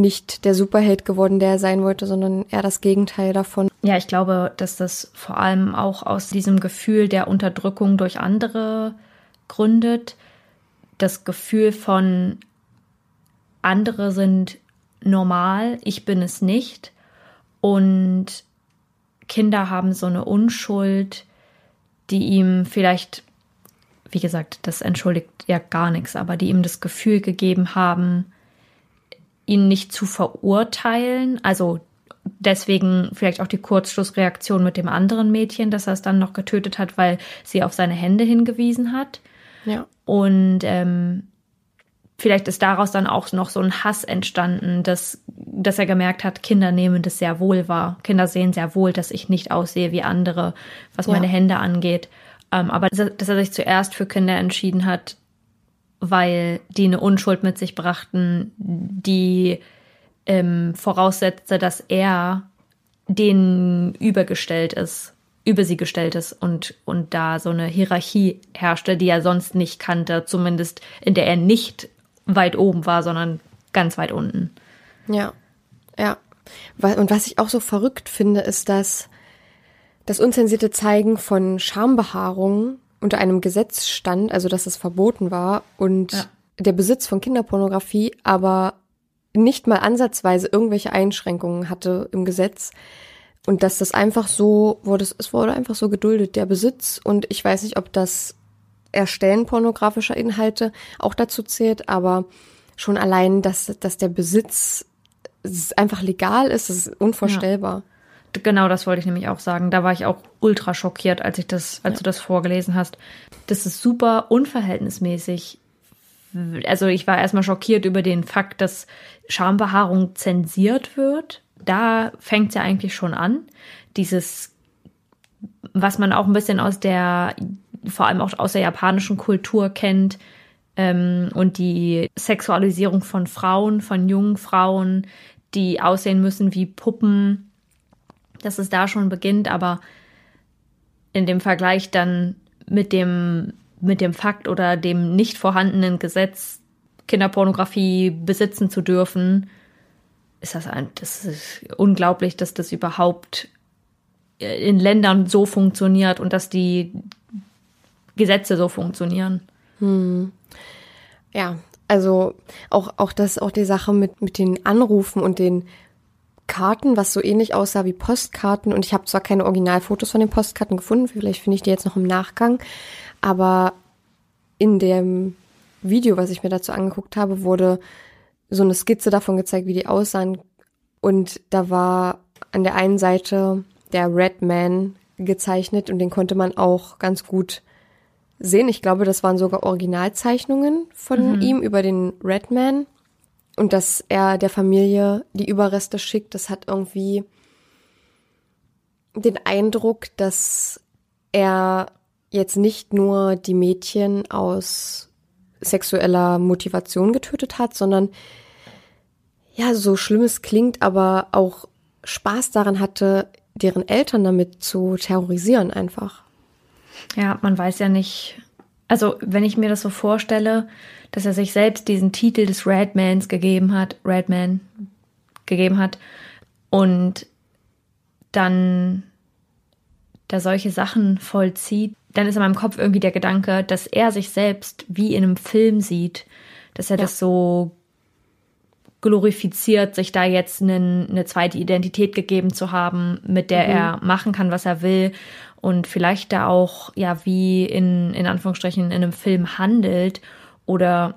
nicht der Superheld geworden, der er sein wollte, sondern eher das Gegenteil davon. Ja, ich glaube, dass das vor allem auch aus diesem Gefühl der Unterdrückung durch andere gründet. Das Gefühl von andere sind normal, ich bin es nicht. Und Kinder haben so eine Unschuld, die ihm vielleicht wie gesagt, das entschuldigt ja gar nichts, aber die ihm das Gefühl gegeben haben, ihn nicht zu verurteilen. Also deswegen vielleicht auch die Kurzschlussreaktion mit dem anderen Mädchen, dass er es dann noch getötet hat, weil sie auf seine Hände hingewiesen hat. Ja. Und ähm, vielleicht ist daraus dann auch noch so ein Hass entstanden, dass, dass er gemerkt hat, Kinder nehmen das sehr wohl wahr. Kinder sehen sehr wohl, dass ich nicht aussehe wie andere, was Ja. meine Hände angeht. Ähm, aber dass er, dass er sich zuerst für Kinder entschieden hat, weil die eine Unschuld mit sich brachten, die ähm, voraussetzte, dass er denen übergestellt ist, über sie gestellt ist und, und da so eine Hierarchie herrschte, die er sonst nicht kannte, zumindest in der er nicht weit oben war, sondern ganz weit unten. Ja, ja. Und was ich auch so verrückt finde, ist, dass das unzensierte Zeigen von Schambehaarung unter einem Gesetz stand, also dass es verboten war und Ja. der Besitz von Kinderpornografie aber nicht mal ansatzweise irgendwelche Einschränkungen hatte im Gesetz und dass das einfach so wurde, es wurde einfach so geduldet, der Besitz und ich weiß nicht, ob das Erstellen pornografischer Inhalte auch dazu zählt, aber schon allein, dass, dass der Besitz es einfach legal ist, das ist unvorstellbar. Genau das wollte ich nämlich auch sagen. Da war ich auch ultra schockiert, als ich das, als du das vorgelesen hast. Das ist super unverhältnismäßig. Also ich war erstmal schockiert über den Fakt, dass Schambehaarung zensiert wird. Da fängt es ja eigentlich schon an. Dieses, was man auch ein bisschen aus der, vor allem auch aus der japanischen Kultur kennt, ähm, und die Sexualisierung von Frauen, von jungen Frauen, die aussehen müssen wie Puppen, dass es da schon beginnt, aber in dem Vergleich dann mit dem, mit dem Fakt oder dem nicht vorhandenen Gesetz, Kinderpornografie besitzen zu dürfen, ist das ein, das ist unglaublich, dass das überhaupt in Ländern so funktioniert und dass die Gesetze so funktionieren. Ja, also auch, auch das, auch die Sache mit, mit den Anrufen und den Karten, was so ähnlich aussah wie Postkarten. Und ich habe zwar keine Originalfotos von den Postkarten gefunden, vielleicht finde ich die jetzt noch im Nachgang, aber in dem Video, was ich mir dazu angeguckt habe, wurde so eine Skizze davon gezeigt, wie die aussahen. Und da war an der einen Seite der Red Man gezeichnet und den konnte man auch ganz gut sehen. Ich glaube, das waren sogar Originalzeichnungen von ihm über den Redman. Und dass er der Familie die Überreste schickt, das hat irgendwie den Eindruck, dass er jetzt nicht nur die Mädchen aus sexueller Motivation getötet hat, sondern ja, so schlimm es klingt, aber auch Spaß daran hatte, deren Eltern damit zu terrorisieren einfach. Ja, man weiß ja nicht. Also, wenn ich mir das so vorstelle, dass er sich selbst diesen Titel des Redmans gegeben hat, Redman gegeben hat und dann da solche Sachen vollzieht, dann ist in meinem Kopf irgendwie der Gedanke, dass er sich selbst wie in einem Film sieht, dass er Ja. das so glorifiziert, sich da jetzt einen, eine zweite Identität gegeben zu haben, mit der er machen kann, was er will und vielleicht da auch, ja, wie in, in Anführungsstrichen in einem Film handelt oder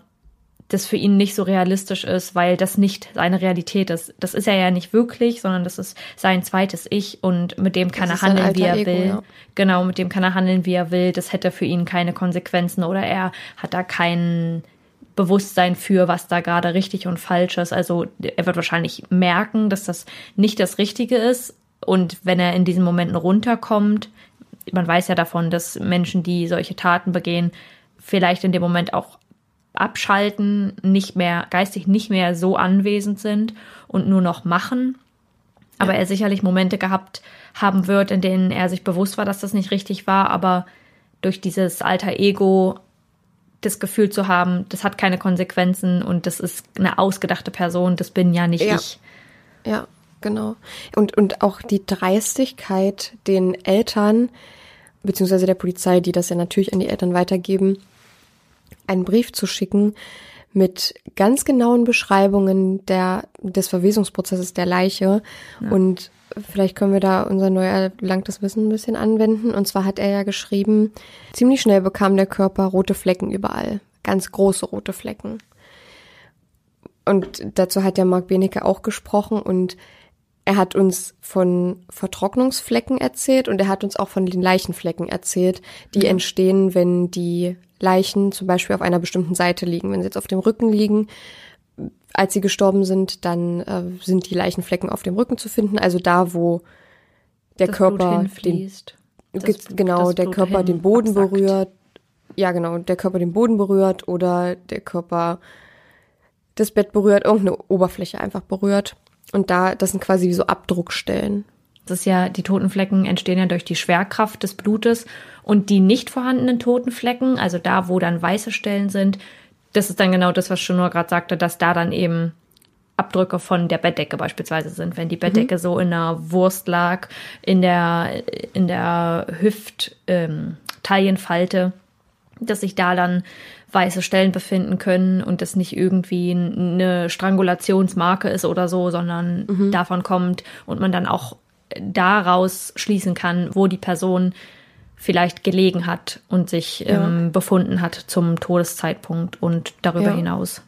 das für ihn nicht so realistisch ist, weil das nicht seine Realität ist. Das ist er ja nicht wirklich, sondern das ist sein zweites Ich und mit dem kann Das er handeln, wie er Ego, will. ja. Genau, mit dem kann er handeln, wie er will. Das hätte für ihn keine Konsequenzen oder er hat da kein Bewusstsein für, was da gerade richtig und falsch ist. Also er wird wahrscheinlich merken, dass das nicht das Richtige ist. Und wenn er in diesen Momenten runterkommt, man weiß ja davon, dass Menschen, die solche Taten begehen, vielleicht in dem Moment auch abschalten, nicht mehr, geistig nicht mehr so anwesend sind und nur noch machen. Aber er sicherlich Momente gehabt haben wird, in denen er sich bewusst war, dass das nicht richtig war, aber durch dieses alter Ego das Gefühl zu haben, das hat keine Konsequenzen und das ist eine ausgedachte Person, das bin ja nicht Ja. ich. Ja, genau. Und, und auch die Dreistigkeit, den Eltern, beziehungsweise der Polizei, die das ja natürlich an die Eltern weitergeben, einen Brief zu schicken mit ganz genauen Beschreibungen der, des Verwesungsprozesses der Leiche und vielleicht können wir da unser neu erlangtes Wissen ein bisschen anwenden. Und zwar hat er ja geschrieben, ziemlich schnell bekam der Körper rote Flecken überall. Ganz große rote Flecken. Und dazu hat ja Mark Benecke auch gesprochen und er hat uns von Vertrocknungsflecken erzählt und er hat uns auch von den Leichenflecken erzählt, die ja. entstehen, wenn die Leichen zum Beispiel auf einer bestimmten Seite liegen. Wenn sie jetzt auf dem Rücken liegen, als sie gestorben sind, dann äh, sind die Leichenflecken auf dem Rücken zu finden, also da, wo der das Körper den, das, genau der Blut Körper den Boden absackt. berührt. Ja, genau, der Körper den Boden berührt oder der Körper das Bett berührt, irgendeine Oberfläche einfach berührt. Und da, das sind quasi wie so Abdruckstellen. Das ist ja, die toten Flecken entstehen ja durch die Schwerkraft des Blutes und die nicht vorhandenen toten Flecken, also da, wo dann weiße Stellen sind, das ist dann genau das, was Schunur gerade sagte, dass da dann eben Abdrücke von der Bettdecke beispielsweise sind. Wenn die Bettdecke mhm. so in einer Wurst lag, in der, in der Hüft-Taillenfalte, ähm, dass sich da dann weiße Stellen befinden können und das nicht irgendwie eine Strangulationsmarke ist oder so, sondern mhm. davon kommt und man dann auch daraus schließen kann, wo die Person vielleicht gelegen hat und sich ja. ähm, befunden hat zum Todeszeitpunkt und darüber ja. hinaus.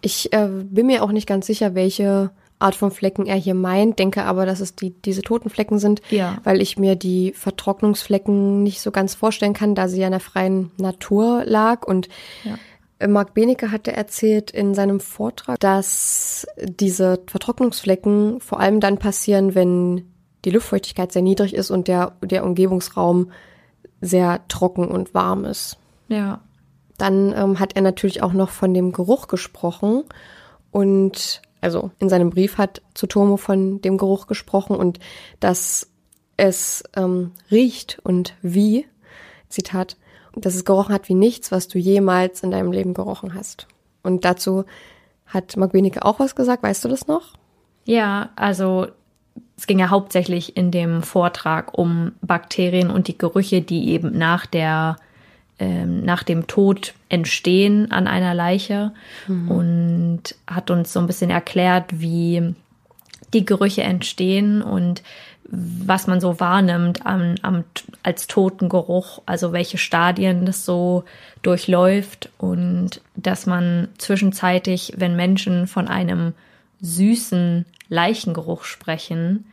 Ich äh, bin mir auch nicht ganz sicher, welche Art von Flecken er hier meint, denke aber, dass es die, diese toten Flecken sind, ja. weil ich mir die Vertrocknungsflecken nicht so ganz vorstellen kann, da sie ja in der freien Natur lag. Und ja. Marc Benecke hatte erzählt in seinem Vortrag, dass diese Vertrocknungsflecken vor allem dann passieren, wenn die Luftfeuchtigkeit sehr niedrig ist und der, der Umgebungsraum sehr trocken und warm ist. Ja. Dann ähm, hat er natürlich auch noch von dem Geruch gesprochen und also in seinem Brief hat Tsutomo von dem Geruch gesprochen und dass es ähm, riecht und wie, Zitat, dass es gerochen hat wie nichts, was du jemals in deinem Leben gerochen hast. Und dazu hat Mark Benecke auch was gesagt, weißt du das noch? Ja, also es ging ja hauptsächlich in dem Vortrag um Bakterien und die Gerüche, die eben nach der ähm, nach dem Tod entstehen an einer Leiche mhm. und hat uns so ein bisschen erklärt, wie die Gerüche entstehen und was man so wahrnimmt am, am, als Totengeruch, also welche Stadien das so durchläuft und dass man zwischenzeitlich, wenn Menschen von einem süßen Leichengeruch sprechen,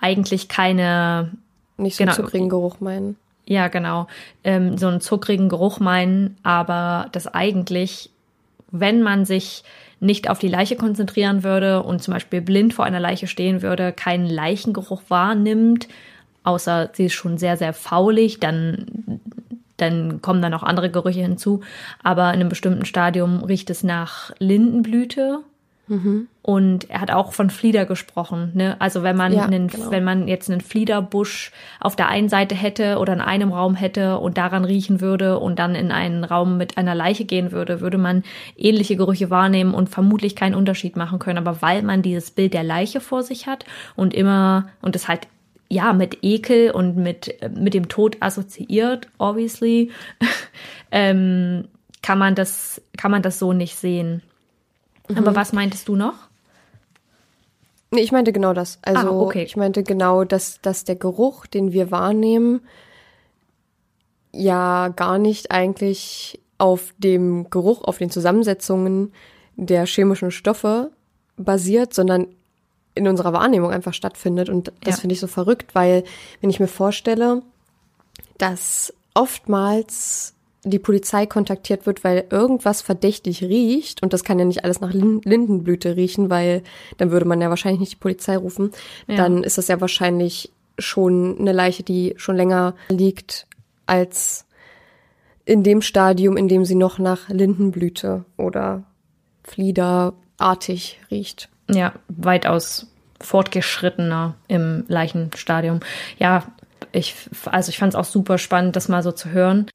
eigentlich keine nicht so genau, zuckrigen Geruch meinen. Ja, genau. Ähm, so einen zuckrigen Geruch meinen, aber das eigentlich, wenn man sich nicht auf die Leiche konzentrieren würde und zum Beispiel blind vor einer Leiche stehen würde, keinen Leichengeruch wahrnimmt, außer sie ist schon sehr, sehr faulig, dann, dann kommen da noch andere Gerüche hinzu. Aber in einem bestimmten Stadium riecht es nach Lindenblüte Mhm. Und er hat auch von Flieder gesprochen. Ne? Also wenn man, ja, einen, genau. wenn man jetzt einen Fliederbusch auf der einen Seite hätte oder in einem Raum hätte und daran riechen würde und dann in einen Raum mit einer Leiche gehen würde, würde man ähnliche Gerüche wahrnehmen und vermutlich keinen Unterschied machen können. Aber weil man dieses Bild der Leiche vor sich hat und immer und es halt ja mit Ekel und mit mit dem Tod assoziiert, obviously, ähm, kann man das kann man das so nicht sehen. Mhm. Aber was meintest du noch? Nee, ich meinte genau das. Also ah, okay. ich meinte genau, dass, dass der Geruch, den wir wahrnehmen, ja gar nicht eigentlich auf dem Geruch, auf den Zusammensetzungen der chemischen Stoffe basiert, sondern in unserer Wahrnehmung einfach stattfindet. Und das ja. finde ich so verrückt, weil wenn ich mir vorstelle, dass oftmals die Polizei kontaktiert wird, weil irgendwas verdächtig riecht, und das kann ja nicht alles nach Lindenblüte riechen, weil dann würde man ja wahrscheinlich nicht die Polizei rufen, ja. dann ist das ja wahrscheinlich schon eine Leiche, die schon länger liegt als in dem Stadium, in dem sie noch nach Lindenblüte oder Fliederartig riecht. Ja, weitaus fortgeschrittener im Leichenstadium. Ja, ich, also ich fand es auch super spannend, das mal so zu hören.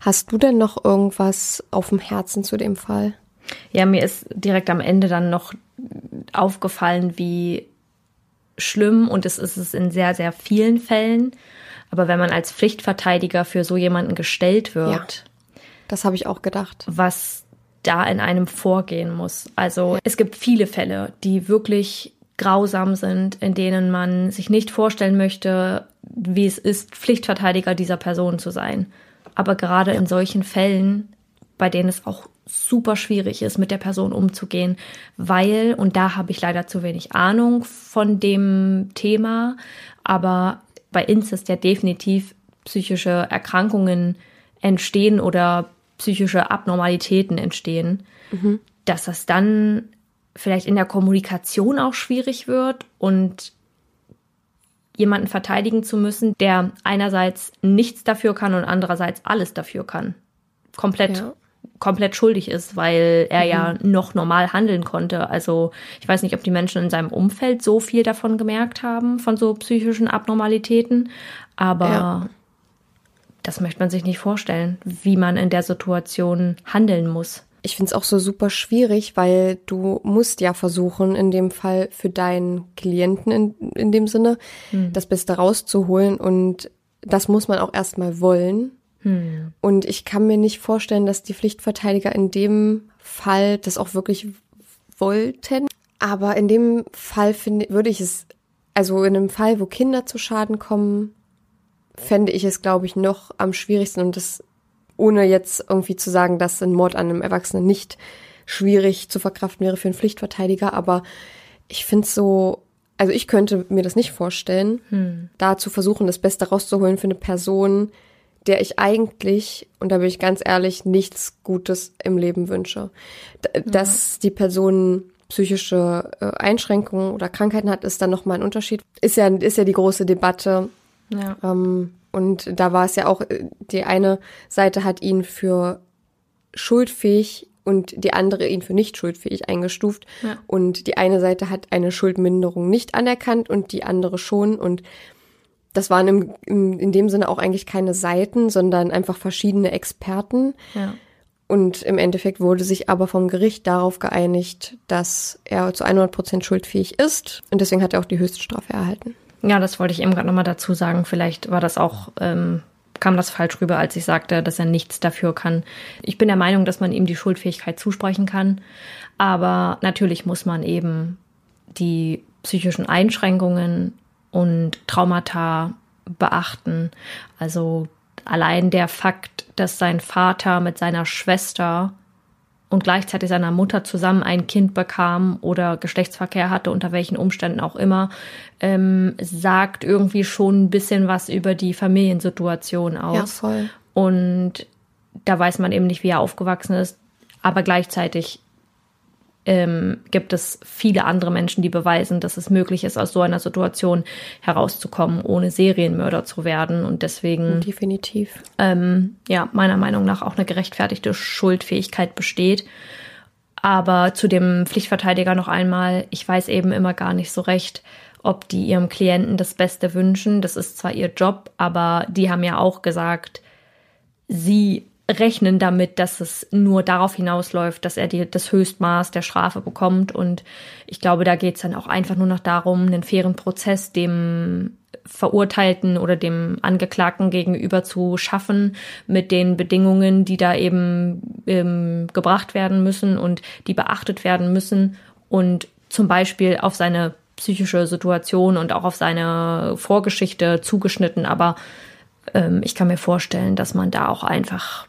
Hast du denn noch irgendwas auf dem Herzen zu dem Fall? Ja, mir ist direkt am Ende dann noch aufgefallen, wie schlimm und es ist es in sehr, sehr vielen Fällen. Aber wenn man als Pflichtverteidiger für so jemanden gestellt wird. Ja, das habe ich auch gedacht. Was da in einem vorgehen muss. Also es gibt viele Fälle, die wirklich grausam sind, in denen man sich nicht vorstellen möchte, wie es ist, Pflichtverteidiger dieser Person zu sein. Aber gerade in solchen Fällen, bei denen es auch super schwierig ist, mit der Person umzugehen, weil, und da habe ich leider zu wenig Ahnung von dem Thema, aber bei Inzest ja definitiv psychische Erkrankungen entstehen oder psychische Abnormalitäten entstehen, mhm. dass das dann vielleicht in der Kommunikation auch schwierig wird und jemanden verteidigen zu müssen, der einerseits nichts dafür kann und andererseits alles dafür kann. Komplett. Ja komplett schuldig ist, weil er mhm. ja noch normal handeln konnte. Also ich weiß nicht, ob die Menschen in seinem Umfeld so viel davon gemerkt haben, von so psychischen Abnormalitäten, aber ja. das möchte man sich nicht vorstellen, wie man in der Situation handeln muss. Ich finde es auch so super schwierig, weil du musst ja versuchen, in dem Fall für deinen Klienten in, in dem Sinne, hm. das Beste rauszuholen. Und das muss man auch erstmal wollen. Hm. Und ich kann mir nicht vorstellen, dass die Pflichtverteidiger in dem Fall das auch wirklich wollten. Aber in dem Fall finde, würde ich es, also in einem Fall, wo Kinder zu Schaden kommen, fände ich es, glaube ich, noch am schwierigsten und das ohne jetzt irgendwie zu sagen, dass ein Mord an einem Erwachsenen nicht schwierig zu verkraften wäre für einen Pflichtverteidiger, aber ich finde es so, also ich könnte mir das nicht vorstellen, hm. da zu versuchen, das Beste rauszuholen für eine Person, der ich eigentlich, und da bin ich ganz ehrlich, nichts Gutes im Leben wünsche. D ja. Dass die Person psychische äh, Einschränkungen oder Krankheiten hat, ist dann nochmal ein Unterschied. Ist ja, ist ja die große Debatte. Ja. Ähm, und da war es ja auch, äh, die eine Seite hat ihn für schuldfähig und die andere ihn für nicht schuldfähig eingestuft. Ja. Und die eine Seite hat eine Schuldminderung nicht anerkannt und die andere schon. Und das waren im, im, in dem Sinne auch eigentlich keine Seiten, sondern einfach verschiedene Experten. Ja. Und im Endeffekt wurde sich aber vom Gericht darauf geeinigt, dass er zu 100 Prozent schuldfähig ist. Und deswegen hat er auch die Höchststrafe erhalten. Ja, das wollte ich eben gerade nochmal dazu sagen. Vielleicht war das auch, ähm, kam das falsch rüber, als ich sagte, dass er nichts dafür kann. Ich bin der Meinung, dass man ihm die Schuldfähigkeit zusprechen kann. Aber natürlich muss man eben die psychischen Einschränkungen und Traumata beachten. Also allein der Fakt, dass sein Vater mit seiner Schwester und gleichzeitig seiner Mutter zusammen ein Kind bekam oder Geschlechtsverkehr hatte, unter welchen Umständen auch immer, ähm, sagt irgendwie schon ein bisschen was über die Familiensituation aus. Ja, voll. Und da weiß man eben nicht, wie er aufgewachsen ist, aber gleichzeitig ähm, gibt es viele andere Menschen, die beweisen, dass es möglich ist, aus so einer Situation herauszukommen, ohne Serienmörder zu werden. Und deswegen. Definitiv. Ähm, ja, meiner Meinung nach auch eine gerechtfertigte Schuldfähigkeit besteht. Aber zu dem Pflichtverteidiger noch einmal, ich weiß eben immer gar nicht so recht, ob die ihrem Klienten das Beste wünschen. Das ist zwar ihr Job, aber die haben ja auch gesagt, sie rechnen damit, dass es nur darauf hinausläuft, dass er die, das Höchstmaß der Strafe bekommt. Und ich glaube, da geht es dann auch einfach nur noch darum, einen fairen Prozess dem Verurteilten oder dem Angeklagten gegenüber zu schaffen mit den Bedingungen, die da eben ähm, gebracht werden müssen und die beachtet werden müssen und zum Beispiel auf seine psychische Situation und auch auf seine Vorgeschichte zugeschnitten. Aber ähm, ich kann mir vorstellen, dass man da auch einfach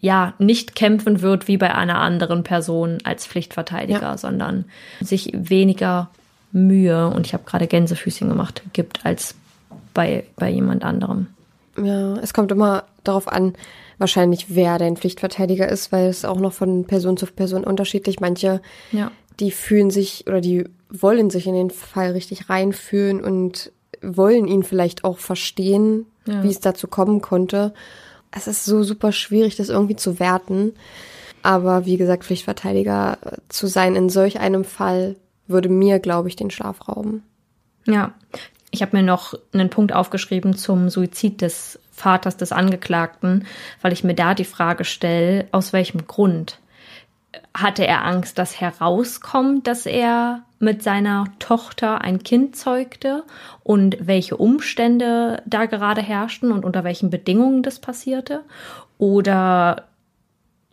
ja nicht kämpfen wird wie bei einer anderen Person als Pflichtverteidiger, ja. sondern sich weniger Mühe, und ich habe gerade Gänsefüßchen gemacht, gibt als bei, bei jemand anderem. Ja, es kommt immer darauf an, wahrscheinlich, wer dein Pflichtverteidiger ist, weil es auch noch von Person zu Person unterschiedlich. Manche, ja. die fühlen sich oder die wollen sich in den Fall richtig reinfühlen und wollen ihn vielleicht auch verstehen, ja. wie es dazu kommen konnte es ist so super schwierig, das irgendwie zu werten. Aber wie gesagt, Pflichtverteidiger zu sein in solch einem Fall würde mir, glaube ich, den Schlaf rauben. Ja, ich habe mir noch einen Punkt aufgeschrieben zum Suizid des Vaters des Angeklagten, weil ich mir da die Frage stelle, aus welchem Grund hatte er Angst, dass herauskommt, dass er mit seiner Tochter ein Kind zeugte und welche Umstände da gerade herrschten und unter welchen Bedingungen das passierte? Oder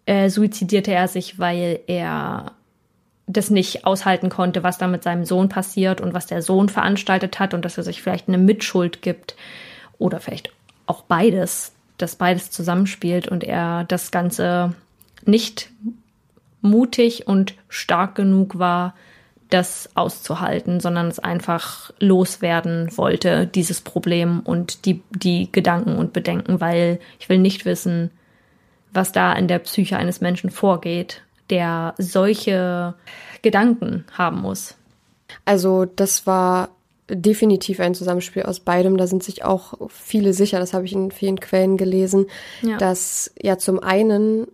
äh, suizidierte er sich, weil er das nicht aushalten konnte, was da mit seinem Sohn passiert und was der Sohn veranstaltet hat und dass er sich vielleicht eine Mitschuld gibt oder vielleicht auch beides, dass beides zusammenspielt und er das Ganze nicht mutig und stark genug war, das auszuhalten, sondern es einfach loswerden wollte, dieses Problem und die, die Gedanken und Bedenken, weil ich will nicht wissen, was da in der Psyche eines Menschen vorgeht, der solche Gedanken haben muss. Also das war definitiv ein Zusammenspiel aus beidem. Da sind sich auch viele sicher, das habe ich in vielen Quellen gelesen, ja. dass ja zum einen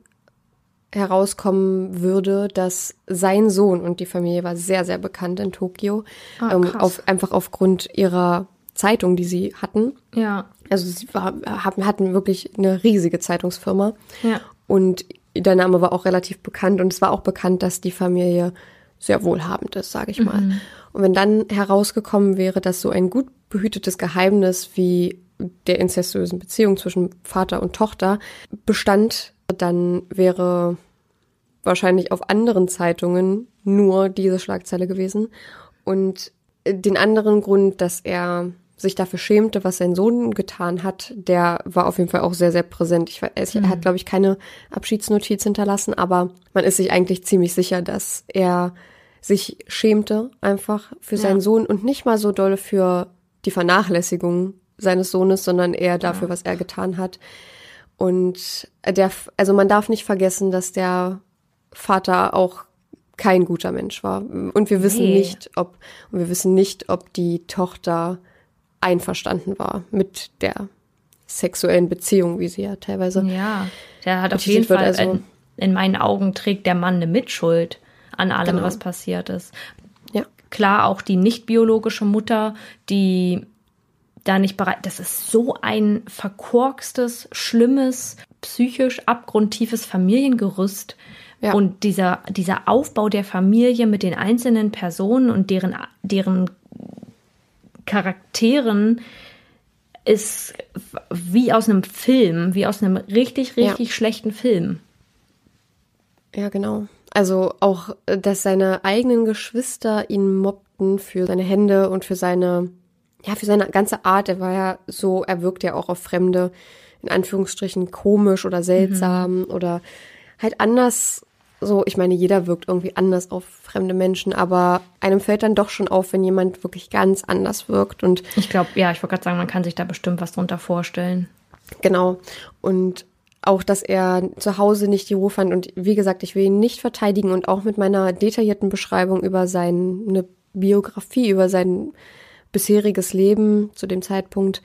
herauskommen würde, dass sein Sohn und die Familie war sehr, sehr bekannt in Tokio, ah, ähm, auf, einfach aufgrund ihrer Zeitung, die sie hatten. Ja. Also sie war, hatten wirklich eine riesige Zeitungsfirma. Ja. Und der Name war auch relativ bekannt und es war auch bekannt, dass die Familie sehr wohlhabend ist, sage ich mal. Mhm. Und wenn dann herausgekommen wäre, dass so ein gut behütetes Geheimnis wie der incestuösen Beziehung zwischen Vater und Tochter bestand, dann wäre wahrscheinlich auf anderen Zeitungen nur diese Schlagzeile gewesen. Und den anderen Grund, dass er sich dafür schämte, was sein Sohn getan hat, der war auf jeden Fall auch sehr, sehr präsent. Ich, er mhm. hat, glaube ich, keine Abschiedsnotiz hinterlassen, aber man ist sich eigentlich ziemlich sicher, dass er sich schämte einfach für seinen Sohn und nicht mal so doll für die Vernachlässigung seines Sohnes, sondern eher dafür, ja. was er getan hat. Und der, also man darf nicht vergessen, dass der Vater auch kein guter Mensch war. Und wir wissen nee. nicht, ob, und wir wissen nicht, ob die Tochter einverstanden war mit der sexuellen Beziehung, wie sie ja teilweise. Ja, der hat auf jeden Fall, also, in, in, meinen Augen trägt der Mann eine Mitschuld an allem, genau. was passiert ist. Ja. Klar, auch die nicht biologische Mutter, die da nicht bereit, das ist so ein verkorkstes, schlimmes, psychisch abgrundtiefes Familiengerüst. Ja. Und dieser, dieser Aufbau der Familie mit den einzelnen Personen und deren, deren Charakteren ist wie aus einem Film, wie aus einem richtig, richtig ja. schlechten Film. Ja, genau. Also auch, dass seine eigenen Geschwister ihn mobbten für seine Hände und für seine, ja, für seine ganze Art. Er war ja so, er wirkt ja auch auf Fremde, in Anführungsstrichen, komisch oder seltsam mhm. oder halt anders so, ich meine, jeder wirkt irgendwie anders auf fremde Menschen, aber einem fällt dann doch schon auf, wenn jemand wirklich ganz anders wirkt. Und ich glaube, ja, ich wollte gerade sagen, man kann sich da bestimmt was drunter vorstellen. Genau. Und auch, dass er zu Hause nicht die Ruhe fand. Und wie gesagt, ich will ihn nicht verteidigen und auch mit meiner detaillierten Beschreibung über seine Biografie, über sein bisheriges Leben zu dem Zeitpunkt,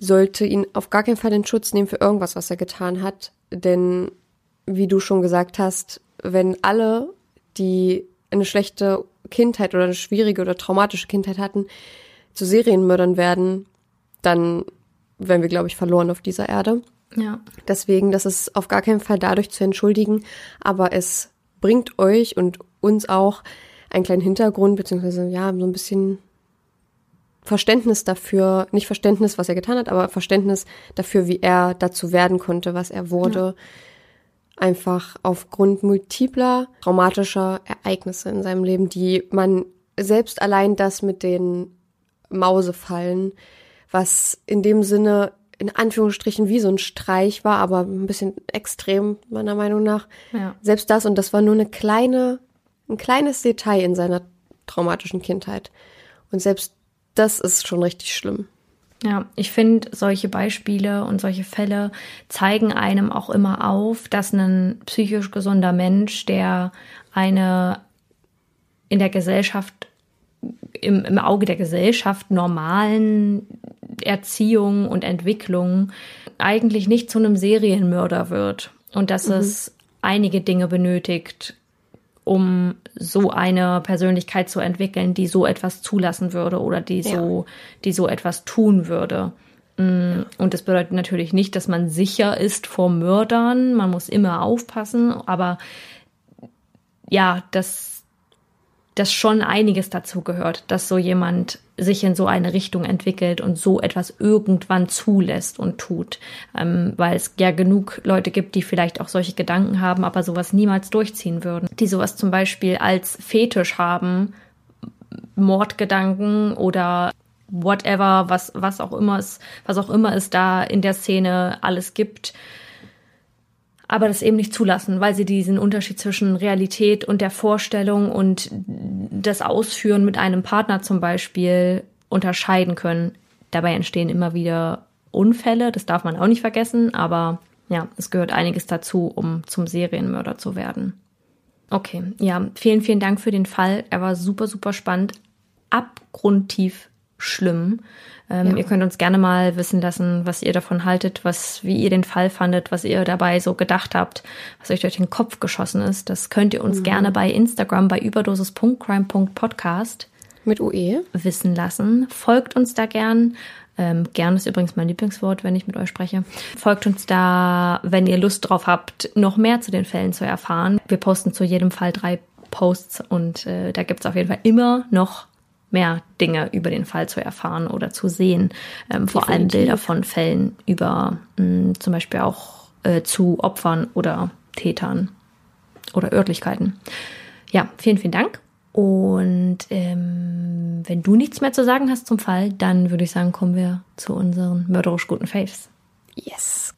sollte ihn auf gar keinen Fall in Schutz nehmen für irgendwas, was er getan hat. Denn, wie du schon gesagt hast, wenn alle, die eine schlechte Kindheit oder eine schwierige oder traumatische Kindheit hatten, zu Serienmördern werden, dann wären wir, glaube ich, verloren auf dieser Erde. Ja. Deswegen, das ist auf gar keinen Fall dadurch zu entschuldigen, aber es bringt euch und uns auch einen kleinen Hintergrund, beziehungsweise ja, so ein bisschen Verständnis dafür, nicht Verständnis, was er getan hat, aber Verständnis dafür, wie er dazu werden konnte, was er wurde. Ja einfach aufgrund multipler traumatischer Ereignisse in seinem Leben, die man selbst allein das mit den Mausefallen, was in dem Sinne in Anführungsstrichen wie so ein Streich war, aber ein bisschen extrem meiner Meinung nach. Ja. Selbst das und das war nur eine kleine, ein kleines Detail in seiner traumatischen Kindheit. Und selbst das ist schon richtig schlimm. Ja, ich finde, solche Beispiele und solche Fälle zeigen einem auch immer auf, dass ein psychisch gesunder Mensch, der eine in der Gesellschaft, im, im Auge der Gesellschaft normalen Erziehung und Entwicklung eigentlich nicht zu einem Serienmörder wird und dass mhm. es einige Dinge benötigt, um so eine Persönlichkeit zu entwickeln, die so etwas zulassen würde oder die so, ja. die so etwas tun würde. Mm, und das bedeutet natürlich nicht, dass man sicher ist vor Mördern. Man muss immer aufpassen. Aber ja, das, dass schon einiges dazu gehört, dass so jemand sich in so eine Richtung entwickelt und so etwas irgendwann zulässt und tut. Ähm, weil es ja genug Leute gibt, die vielleicht auch solche Gedanken haben, aber sowas niemals durchziehen würden. Die sowas zum Beispiel als Fetisch haben, Mordgedanken oder whatever, was, was auch immer es, was auch immer es da in der Szene alles gibt aber das eben nicht zulassen, weil sie diesen Unterschied zwischen Realität und der Vorstellung und das Ausführen mit einem Partner zum Beispiel unterscheiden können. Dabei entstehen immer wieder Unfälle, das darf man auch nicht vergessen, aber ja, es gehört einiges dazu, um zum Serienmörder zu werden. Okay, ja, vielen, vielen Dank für den Fall. Er war super, super spannend, abgrundtief schlimm. Ähm, ja. Ihr könnt uns gerne mal wissen lassen, was ihr davon haltet, was, wie ihr den Fall fandet, was ihr dabei so gedacht habt, was euch durch den Kopf geschossen ist. Das könnt ihr uns mhm. gerne bei Instagram bei überdosis.crime.podcast mit UE wissen lassen. Folgt uns da gern. Ähm, gern ist übrigens mein Lieblingswort, wenn ich mit euch spreche. Folgt uns da, wenn ihr Lust drauf habt, noch mehr zu den Fällen zu erfahren. Wir posten zu jedem Fall drei Posts und äh, da gibt's auf jeden Fall immer noch mehr Dinge über den Fall zu erfahren oder zu sehen. Ähm, vor allem Bilder von Fällen über mh, mm, zum Beispiel auch äh, zu Opfern oder Tätern oder Örtlichkeiten. Ja, vielen, vielen Dank. Und ähm, wenn du nichts mehr zu sagen hast zum Fall, dann würde ich sagen, kommen wir zu unseren mörderisch guten Faves. Yes.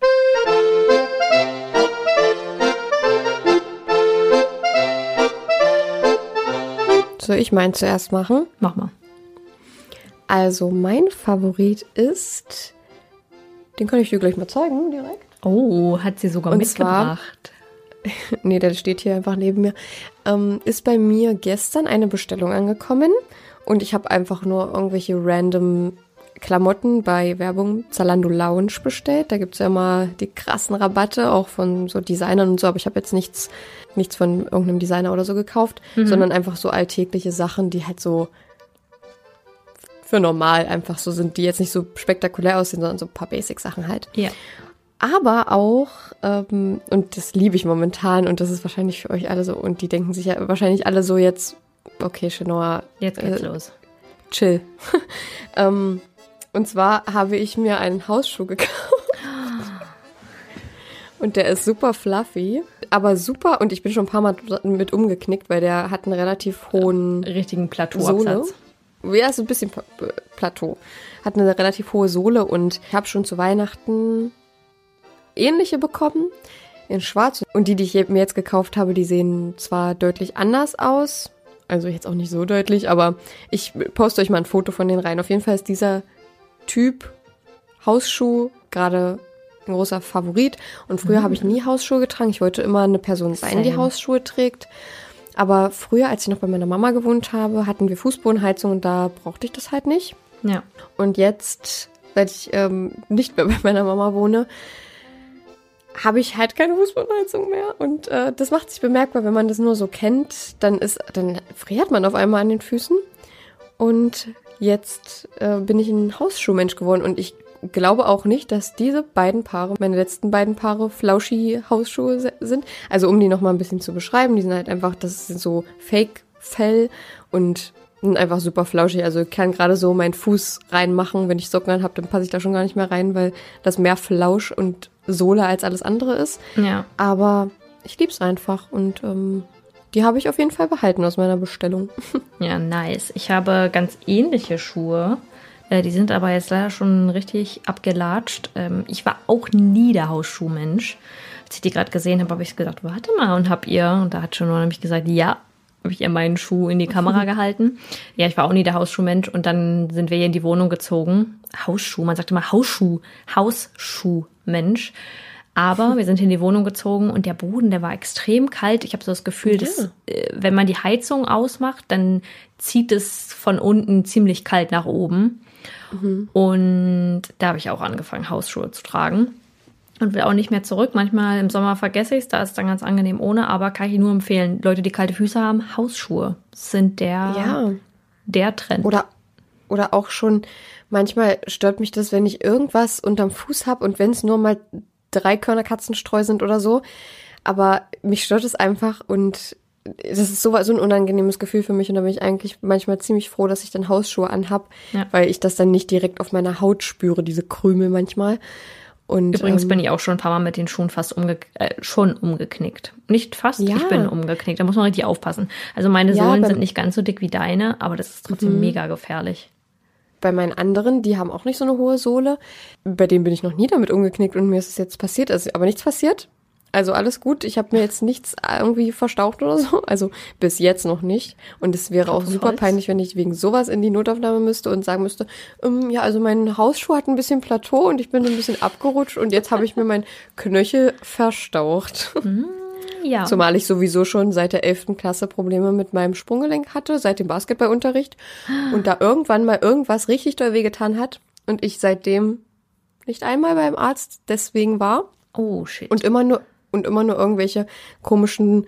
Soll ich meinen zuerst machen? Mach mal. Also, mein Favorit ist. Den kann ich dir gleich mal zeigen, direkt. Oh, hat sie sogar Und mitgebracht. Zwar, nee, der steht hier einfach neben mir. Ähm, ist bei mir gestern eine Bestellung angekommen und ich habe einfach nur irgendwelche random Klamotten bei Werbung Zalando Lounge bestellt. Da gibt es ja immer die krassen Rabatte, auch von so Designern und so, aber ich habe jetzt nichts, nichts von irgendeinem Designer oder so gekauft, mhm. sondern einfach so alltägliche Sachen, die halt so für normal einfach so sind, die jetzt nicht so spektakulär aussehen, sondern so ein paar Basic-Sachen halt. Ja. Aber auch, ähm, und das liebe ich momentan, und das ist wahrscheinlich für euch alle so, und die denken sich ja wahrscheinlich alle so jetzt, okay, Chenoa. Jetzt geht's äh, los. Chill. ähm, und zwar habe ich mir einen Hausschuh gekauft. Und der ist super fluffy, aber super. Und ich bin schon ein paar Mal mit umgeknickt, weil der hat einen relativ hohen. Richtigen Plateauabsatz. Ja, ist ein bisschen Plateau. Hat eine relativ hohe Sohle und ich habe schon zu Weihnachten ähnliche bekommen. In schwarz. Und die, die ich mir jetzt gekauft habe, die sehen zwar deutlich anders aus. Also jetzt auch nicht so deutlich, aber ich poste euch mal ein Foto von denen rein. Auf jeden Fall ist dieser Typ Hausschuh gerade ein großer Favorit. Und früher mhm. habe ich nie Hausschuhe getragen. Ich wollte immer eine Person sein, die Hausschuhe trägt. Aber früher, als ich noch bei meiner Mama gewohnt habe, hatten wir Fußbodenheizung und da brauchte ich das halt nicht. Ja. Und jetzt, seit ich ähm, nicht mehr bei meiner Mama wohne, habe ich halt keine Fußbodenheizung mehr. Und äh, das macht sich bemerkbar, wenn man das nur so kennt, dann ist, dann friert man auf einmal an den Füßen. Und jetzt äh, bin ich ein Hausschuhmensch geworden und ich glaube auch nicht, dass diese beiden Paare, meine letzten beiden Paare, flauschi Hausschuhe sind. Also um die nochmal ein bisschen zu beschreiben, die sind halt einfach, das sind so Fake-Fell und sind einfach super flauschig. Also ich kann gerade so meinen Fuß reinmachen. Wenn ich Socken an habe, dann passe ich da schon gar nicht mehr rein, weil das mehr Flausch und Sohle als alles andere ist. Ja. Aber ich lieb's einfach und ähm, die habe ich auf jeden Fall behalten aus meiner Bestellung. Ja, nice. Ich habe ganz ähnliche Schuhe. Äh, die sind aber jetzt leider schon richtig abgelatscht. Ähm, ich war auch nie der Hausschuhmensch. Als ich die gerade gesehen habe, habe ich gesagt, warte mal und hab ihr. Und da hat schon nämlich gesagt, ja, habe ich ihr meinen Schuh in die Kamera gehalten. Ja, ich war auch nie der Hausschuhmensch und dann sind wir hier in die Wohnung gezogen. Hausschuh, man sagt immer Hausschuh, Hausschuhmensch. Aber wir sind in die Wohnung gezogen und der Boden, der war extrem kalt. Ich habe so das Gefühl, ja. dass äh, wenn man die Heizung ausmacht, dann zieht es von unten ziemlich kalt nach oben. Mhm. Und da habe ich auch angefangen, Hausschuhe zu tragen. Und will auch nicht mehr zurück. Manchmal im Sommer vergesse ich es, da ist es dann ganz angenehm ohne, aber kann ich nur empfehlen. Leute, die kalte Füße haben, Hausschuhe sind der, ja. der Trend. Oder, oder auch schon, manchmal stört mich das, wenn ich irgendwas unterm Fuß habe und wenn es nur mal drei Körner Katzenstreu sind oder so. Aber mich stört es einfach und das ist so, so ein unangenehmes Gefühl für mich und da bin ich eigentlich manchmal ziemlich froh, dass ich dann Hausschuhe anhab, Ja. weil ich das dann nicht direkt auf meiner Haut spüre, diese Krümel manchmal. Und, Übrigens ähm, bin ich auch schon ein paar Mal mit den Schuhen fast umge äh, schon umgeknickt. Nicht fast, Ja. ich bin umgeknickt. Da muss man richtig aufpassen. Also meine Ja, Sohlen sind nicht ganz so dick wie deine, aber das ist trotzdem Mhm. mega gefährlich. Bei meinen anderen, die haben auch nicht so eine hohe Sohle. Bei denen bin ich noch nie damit umgeknickt und mir ist es jetzt passiert, also, aber nichts passiert. Also alles gut. Ich habe mir jetzt nichts irgendwie verstaucht oder so. Also bis jetzt noch nicht. Und es wäre auch super Holz. peinlich, wenn ich wegen sowas in die Notaufnahme müsste und sagen müsste, ähm, ja, also mein Hausschuh hat ein bisschen Plateau und ich bin so ein bisschen abgerutscht und jetzt habe ich mir mein Knöchel verstaucht. Ja. Zumal ich sowieso schon seit der 11. Klasse Probleme mit meinem Sprunggelenk hatte, seit dem Basketballunterricht. Und da irgendwann mal irgendwas richtig doll wehgetan hat und ich seitdem nicht einmal beim Arzt deswegen war oh shit. und immer nur und immer nur irgendwelche komischen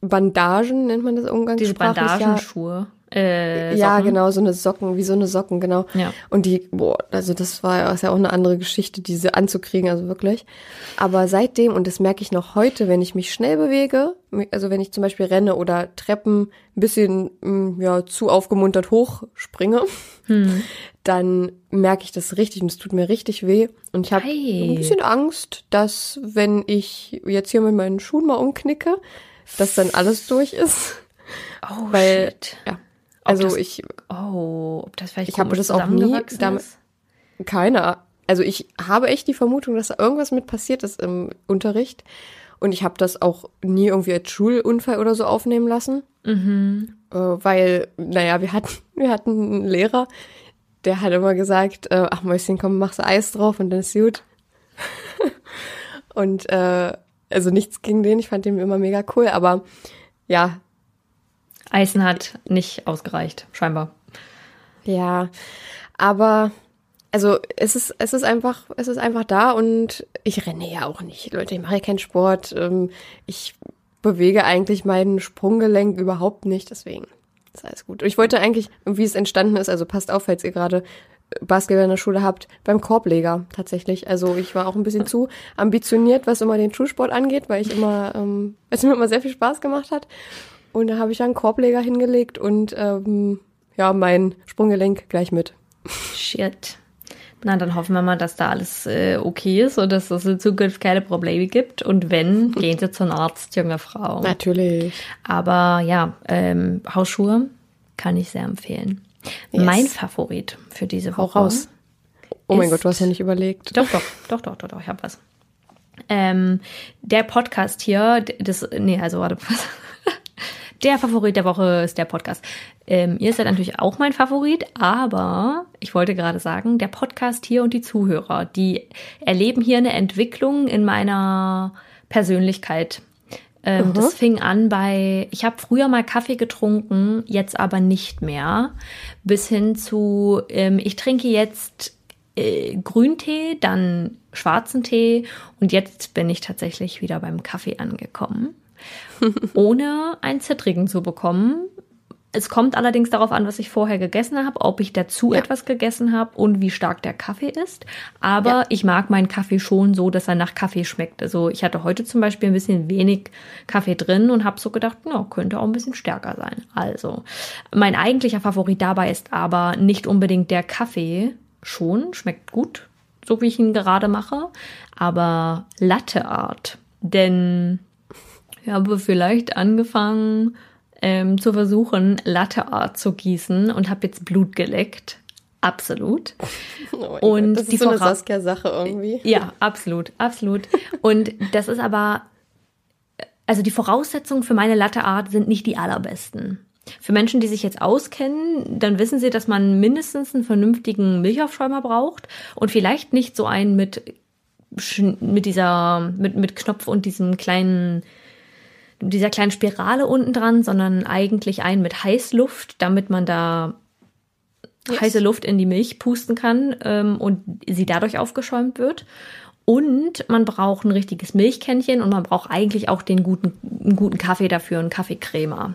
Bandagen nennt man das diese umgangssprachlich ja. Äh, Ja, genau, so eine Socken, wie so eine Socken, genau. Ja. Und die, boah, also das war ja- ist ja auch eine andere Geschichte, diese anzukriegen, also wirklich. Aber seitdem, und das merke ich noch heute, wenn ich mich schnell bewege, also wenn ich zum Beispiel renne oder Treppen ein bisschen, mm, ja, zu aufgemuntert hochspringe, dann merke ich das richtig und es tut mir richtig weh. Und ich habe Ei. ein bisschen Angst, dass wenn ich jetzt hier mit meinen Schuhen mal umknicke, dass dann alles durch ist. Oh Weil, shit. ja, also das- ich, Oh, ob das vielleicht Ich habe das auch nie damit-? Keiner. Also ich habe echt die Vermutung, dass da irgendwas mit passiert ist im Unterricht. Und ich habe das auch nie irgendwie als Schulunfall oder so aufnehmen lassen. Mhm. Äh, weil, naja, wir hatten, wir hatten einen Lehrer, der hat immer gesagt, äh, ach Mäuschen, komm, machst du Eis drauf und dann ist gut. und äh, also nichts gegen den, ich fand den immer mega cool, aber ja, Eisen hat nicht ausgereicht, scheinbar. Ja, aber also es ist es ist einfach es ist einfach da und ich renne ja auch nicht, Leute. Ich mache ja keinen Sport. Ähm, ich bewege eigentlich mein Sprunggelenk überhaupt nicht, deswegen ist alles gut. Ich wollte eigentlich, wie es entstanden ist, also passt auf, falls ihr gerade Basketball in der Schule habt, beim Korbleger tatsächlich. Also ich war auch ein bisschen zu ambitioniert, was immer den Schulsport angeht, weil ich immer, ähm, es mir immer sehr viel Spaß gemacht hat. Und da habe ich einen Korbleger hingelegt und ähm, ja, mein Sprunggelenk gleich mit. Shit. Na, dann hoffen wir mal, dass da alles äh, okay ist und dass es in Zukunft keine Probleme gibt. Und wenn, gehen Sie zum Arzt, junge Frau. Natürlich. Aber ja, ähm, Hausschuhe kann ich sehr empfehlen. Yes. Mein Favorit für diese Hau Woche. raus. Oh mein Gott, du hast ja nicht überlegt. Doch, doch, doch, doch, doch, doch, ich hab was. Ähm, der Podcast hier, das, nee, also warte, was? Der Favorit der Woche ist der Podcast. Ähm, ihr seid natürlich auch mein Favorit, aber ich wollte gerade sagen, der Podcast hier und die Zuhörer, die erleben hier eine Entwicklung in meiner Persönlichkeit. Ähm, das fing an bei, ich habe früher mal Kaffee getrunken, jetzt aber nicht mehr. Bis hin zu, ähm, ich trinke jetzt äh, Grüntee, dann schwarzen Tee und jetzt bin ich tatsächlich wieder beim Kaffee angekommen, ohne einen zittrigen zu bekommen. Es kommt allerdings darauf an, was ich vorher gegessen habe, ob ich dazu Ja. etwas gegessen habe und wie stark der Kaffee ist. Aber Ja. ich mag meinen Kaffee schon so, dass er nach Kaffee schmeckt. Also ich hatte heute zum Beispiel ein bisschen wenig Kaffee drin und habe so gedacht, ja, könnte auch ein bisschen stärker sein. Also mein eigentlicher Favorit dabei ist aber nicht unbedingt der Kaffee. Schon, schmeckt gut, so wie ich ihn gerade mache, aber Latte Art. Denn ich habe vielleicht angefangen ähm, zu versuchen, Latte Art zu gießen und habe jetzt Blut geleckt. Absolut. Oh Und das die ist so eine Saskia-Sache irgendwie. Ja, absolut, absolut. Und das ist aber, also die Voraussetzungen für meine Latte Art sind nicht die allerbesten. Für Menschen, die sich jetzt auskennen, dann wissen sie, dass man mindestens einen vernünftigen Milchaufschäumer braucht und vielleicht nicht so einen mit, mit dieser, mit, mit Knopf und diesem kleinen, dieser kleinen Spirale unten dran, sondern eigentlich einen mit Heißluft, damit man da heiße Luft in die Milch pusten kann ähm, und sie dadurch aufgeschäumt wird. Und man braucht ein richtiges Milchkännchen und man braucht eigentlich auch den guten, einen guten Kaffee dafür, einen Kaffeecremer.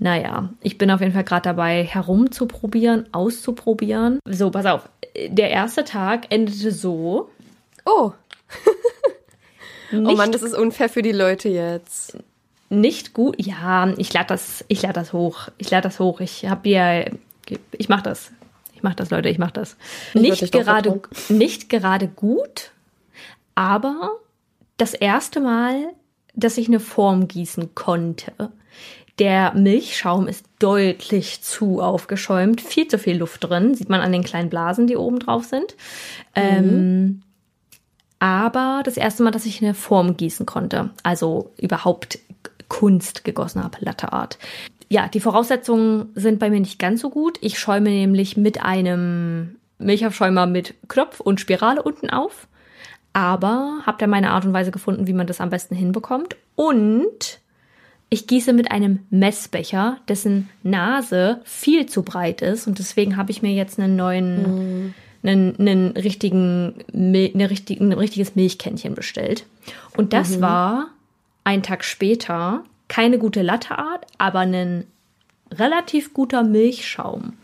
Naja, ich bin auf jeden Fall gerade dabei, herumzuprobieren, auszuprobieren. So, pass auf. Der erste Tag endete so. Oh, oh Mann, das ist unfair für die Leute jetzt. Nicht gut. Ja, ich lade das, ich lade das hoch. Ich lade das hoch. Ich habe ja, ich mache das. Ich mache das, Leute. Ich mache das. dich Nicht gerade, nicht gerade gut, aber das erste Mal, dass ich eine Form gießen konnte. Der Milchschaum ist deutlich zu aufgeschäumt, viel zu viel Luft drin, sieht man an den kleinen Blasen, die oben drauf sind. Ähm, aber das erste Mal, dass ich eine Form gießen konnte, also überhaupt Kunst gegossen habe, Latte Art. Ja, die Voraussetzungen sind bei mir nicht ganz so gut. Ich schäume nämlich mit einem Milchaufschäumer mit Knopf und Spirale unten auf aber habe da meine Art und Weise gefunden, wie man das am besten hinbekommt. Und ich gieße mit einem Messbecher, dessen Nase viel zu breit ist. Und deswegen habe ich mir jetzt einen neuen, einen, einen richtigen, eine richtig, ein richtiges Milchkännchen bestellt. Und das war einen Tag später keine gute Latteart, aber ein relativ guter Milchschaum.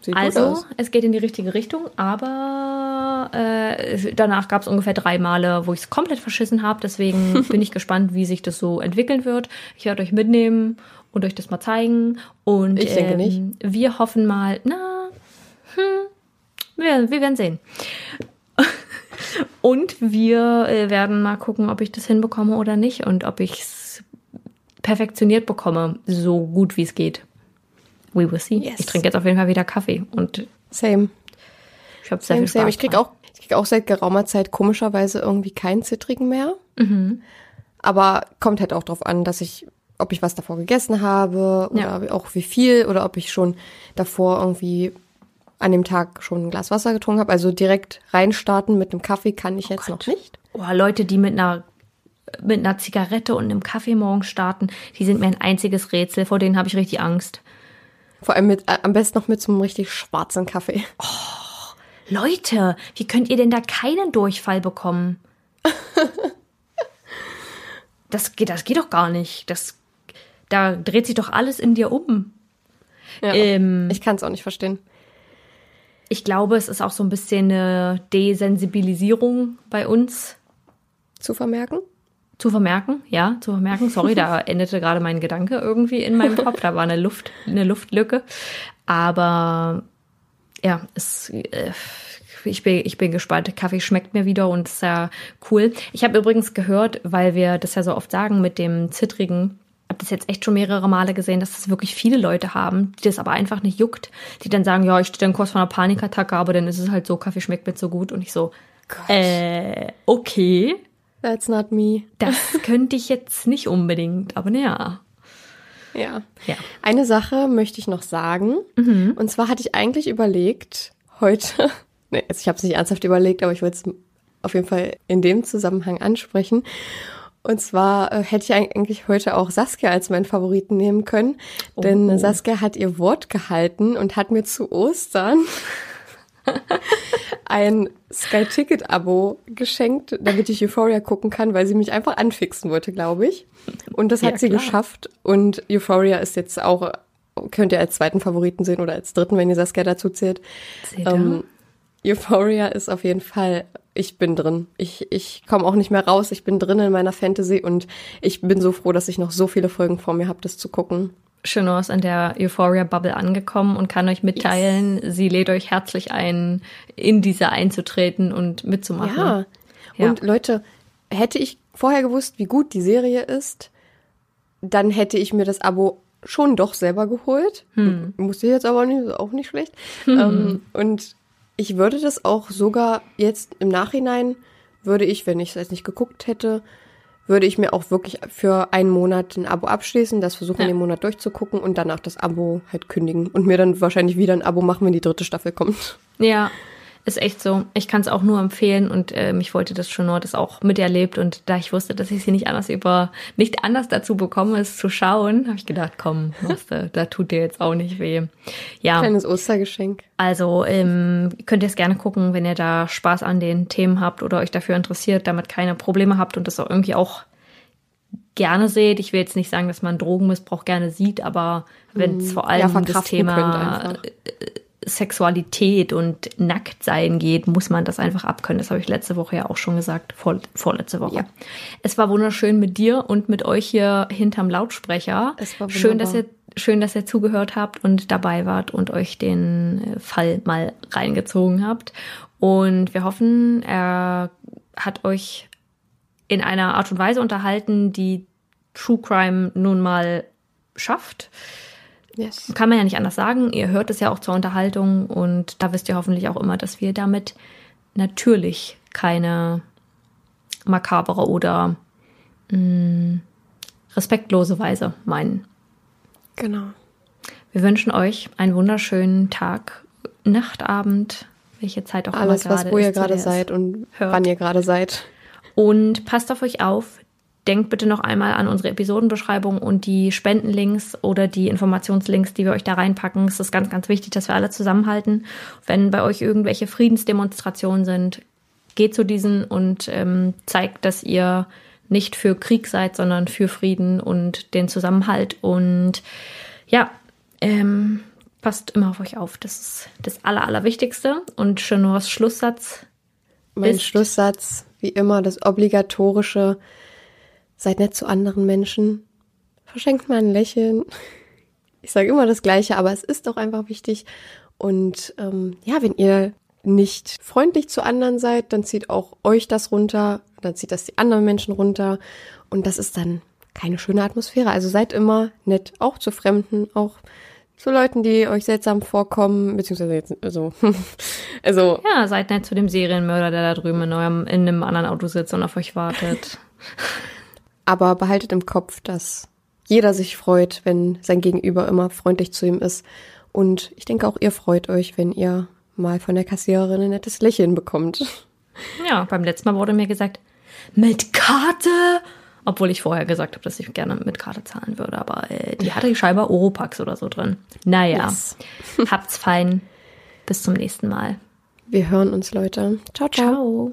Sieht Also, es geht in die richtige Richtung, aber äh, danach gab es ungefähr drei Male, wo ich es komplett verschissen habe. Deswegen bin ich gespannt, wie sich das so entwickeln wird. Ich werde euch mitnehmen und euch das mal zeigen. Und Ich denke ähm, nicht. wir hoffen mal, na, hm, wir, wir werden sehen. Und wir äh, werden mal gucken, ob ich das hinbekomme oder nicht und ob ich es perfektioniert bekomme, so gut wie es geht. We will see. Yes. Ich trinke jetzt auf jeden Fall wieder Kaffee und Same. ich habe sehr Same, viel Spaß same. Ich krieg dran. auch, ich krieg auch seit geraumer Zeit komischerweise irgendwie keinen Zittrigen mehr. Mhm. Aber kommt halt auch drauf an, dass ich, ob ich was davor gegessen habe oder Ja. auch wie viel oder ob ich schon davor irgendwie an dem Tag schon ein Glas Wasser getrunken habe. Also direkt reinstarten mit einem Kaffee kann ich jetzt noch nicht. Oh, Leute, die mit einer mit einer Zigarette und einem Kaffee morgens starten, die sind mir ein einziges Rätsel, vor denen habe ich richtig Angst. Vor allem mit, äh, am besten noch mit so einem richtig schwarzen Kaffee. Leute, wie könnt ihr denn da keinen Durchfall bekommen? das geht, das geht doch gar nicht. Das, da dreht sich doch alles in dir um. Ja. Ähm, ich kann es auch nicht verstehen. Ich glaube, es ist auch so ein bisschen eine Desensibilisierung bei uns Zu vermerken? zu vermerken. Ja, zu vermerken. Sorry, da endete gerade mein Gedanke irgendwie in meinem Kopf. Da war eine Luft, eine Luftlücke. Aber ja, es, äh, ich bin, ich bin gespannt. Kaffee schmeckt mir wieder und ist ja cool. Ich habe übrigens gehört, weil wir das ja so oft sagen mit dem Zittrigen, habe das jetzt echt schon mehrere Male gesehen, dass das wirklich viele Leute haben, die das aber einfach nicht juckt, die dann sagen, ja, ich stehe dann kurz vor einer Panikattacke, aber dann ist es halt so, Kaffee schmeckt mir so gut und ich so, äh, okay, That's not me. das könnte ich jetzt nicht unbedingt, aber naja. Ja. Ja. Eine Sache möchte ich noch sagen. Und zwar hatte ich eigentlich überlegt, heute, nee, also ich habe es nicht ernsthaft überlegt, aber ich wollte es auf jeden Fall in dem Zusammenhang ansprechen. Und zwar äh, hätte ich eigentlich heute auch Saskia als meinen Favoriten nehmen können, denn Oh. Saskia hat ihr Wort gehalten und hat mir zu Ostern ein Sky-Ticket-Abo geschenkt, damit ich Euphoria gucken kann, weil sie mich einfach anfixen wollte, glaube ich. Und das hat Ja, sie klar. geschafft. Und Euphoria ist jetzt auch, könnt ihr als zweiten Favoriten sehen oder als dritten, wenn ihr Saskia dazu zählt. Ähm, Euphoria ist auf jeden Fall, ich bin drin. Ich, ich komme auch nicht mehr raus. Ich bin drin in meiner Fantasy und ich bin so froh, dass ich noch so viele Folgen vor mir habe, das zu gucken. Chino ist an der Euphoria-Bubble angekommen und kann euch mitteilen, sie lädt euch herzlich ein, in diese einzutreten und mitzumachen. Ja. Ja. Und Leute, hätte ich vorher gewusst, wie gut die Serie ist, dann hätte ich mir das Abo schon doch selber geholt. Hm. Musste ich jetzt aber nicht, auch nicht schlecht. Ähm, und ich würde das auch sogar jetzt im Nachhinein, würde ich, wenn ich es jetzt nicht geguckt hätte, würde ich mir auch wirklich für einen Monat ein Abo abschließen, das versuchen, Ja. den Monat durchzugucken und danach das Abo halt kündigen und mir dann wahrscheinlich wieder ein Abo machen, wenn die dritte Staffel kommt. Ja, ist echt so. Ich kann es auch nur empfehlen und ähm, ich wollte das schon nur das auch miterlebt und da ich wusste, dass ich sie nicht anders über nicht anders dazu bekomme, es zu schauen, habe ich gedacht, komm, du, da tut dir jetzt auch nicht weh. Ja, Kleines Ostergeschenk. also ähm, könnt ihr es gerne gucken, wenn ihr da Spaß an den Themen habt oder euch dafür interessiert, damit keine Probleme habt und das auch irgendwie auch gerne seht. Ich will jetzt nicht sagen, dass man Drogenmissbrauch gerne sieht, aber wenn es vor allem ja, das Thema. Sexualität und Nacktsein geht, muss man das einfach abkönnen. Das habe ich letzte Woche ja auch schon gesagt, vor, vorletzte Woche. Ja. Es war wunderschön mit dir und mit euch hier hinterm Lautsprecher. Es war schön, dass ihr schön, dass ihr zugehört habt und dabei wart und euch den Fall mal reingezogen habt. Und wir hoffen, er hat euch in einer Art und Weise unterhalten, die True Crime nun mal schafft. Yes. Kann man ja nicht anders sagen. Ihr hört es ja auch zur Unterhaltung und da wisst ihr hoffentlich auch immer, dass wir damit natürlich keine makabere oder mh, mm, respektlose Weise meinen. Genau. Wir wünschen euch einen wunderschönen Tag, Nachtabend, welche Zeit auch Alles, immer gerade was, wo ihr gerade seid und hört. wann ihr gerade seid. Und passt auf euch auf, denkt bitte noch einmal an unsere Episodenbeschreibung und die Spendenlinks oder die Informationslinks, die wir euch da reinpacken. Es ist ganz, ganz wichtig, dass wir alle zusammenhalten. Wenn bei euch irgendwelche Friedensdemonstrationen sind, geht zu diesen und ähm, zeigt, dass ihr nicht für Krieg seid, sondern für Frieden und den Zusammenhalt. Und ja, ähm, passt immer auf euch auf. Das ist das Aller, Allerwichtigste. Und Chenors Schlusssatz. Mein Schlusssatz, wie immer, das obligatorische Seid nett zu anderen Menschen. Verschenkt mal ein Lächeln. Ich sage immer das Gleiche, aber es ist doch einfach wichtig. Und ähm, ja, wenn ihr nicht freundlich zu anderen seid, dann zieht auch euch das runter, dann zieht das die anderen Menschen runter und das ist dann keine schöne Atmosphäre. Also seid immer nett, auch zu Fremden, auch zu Leuten, die euch seltsam vorkommen, beziehungsweise jetzt, also, also. Ja, seid nett zu dem Serienmörder, der da drüben in eurem, in einem anderen Auto sitzt und auf euch wartet. Aber behaltet im Kopf, dass jeder sich freut, wenn sein Gegenüber immer freundlich zu ihm ist. Und ich denke auch ihr freut euch, wenn ihr mal von der Kassiererin ein nettes Lächeln bekommt. Ja, beim letzten Mal wurde mir gesagt, mit Karte? Obwohl ich vorher gesagt habe, dass ich gerne mit Karte zahlen würde, aber äh, die hatte scheinbar Oropax oder so drin. Naja, yes. habt's fein. Bis zum nächsten Mal. Wir hören uns, Leute. Ciao, ciao. ciao.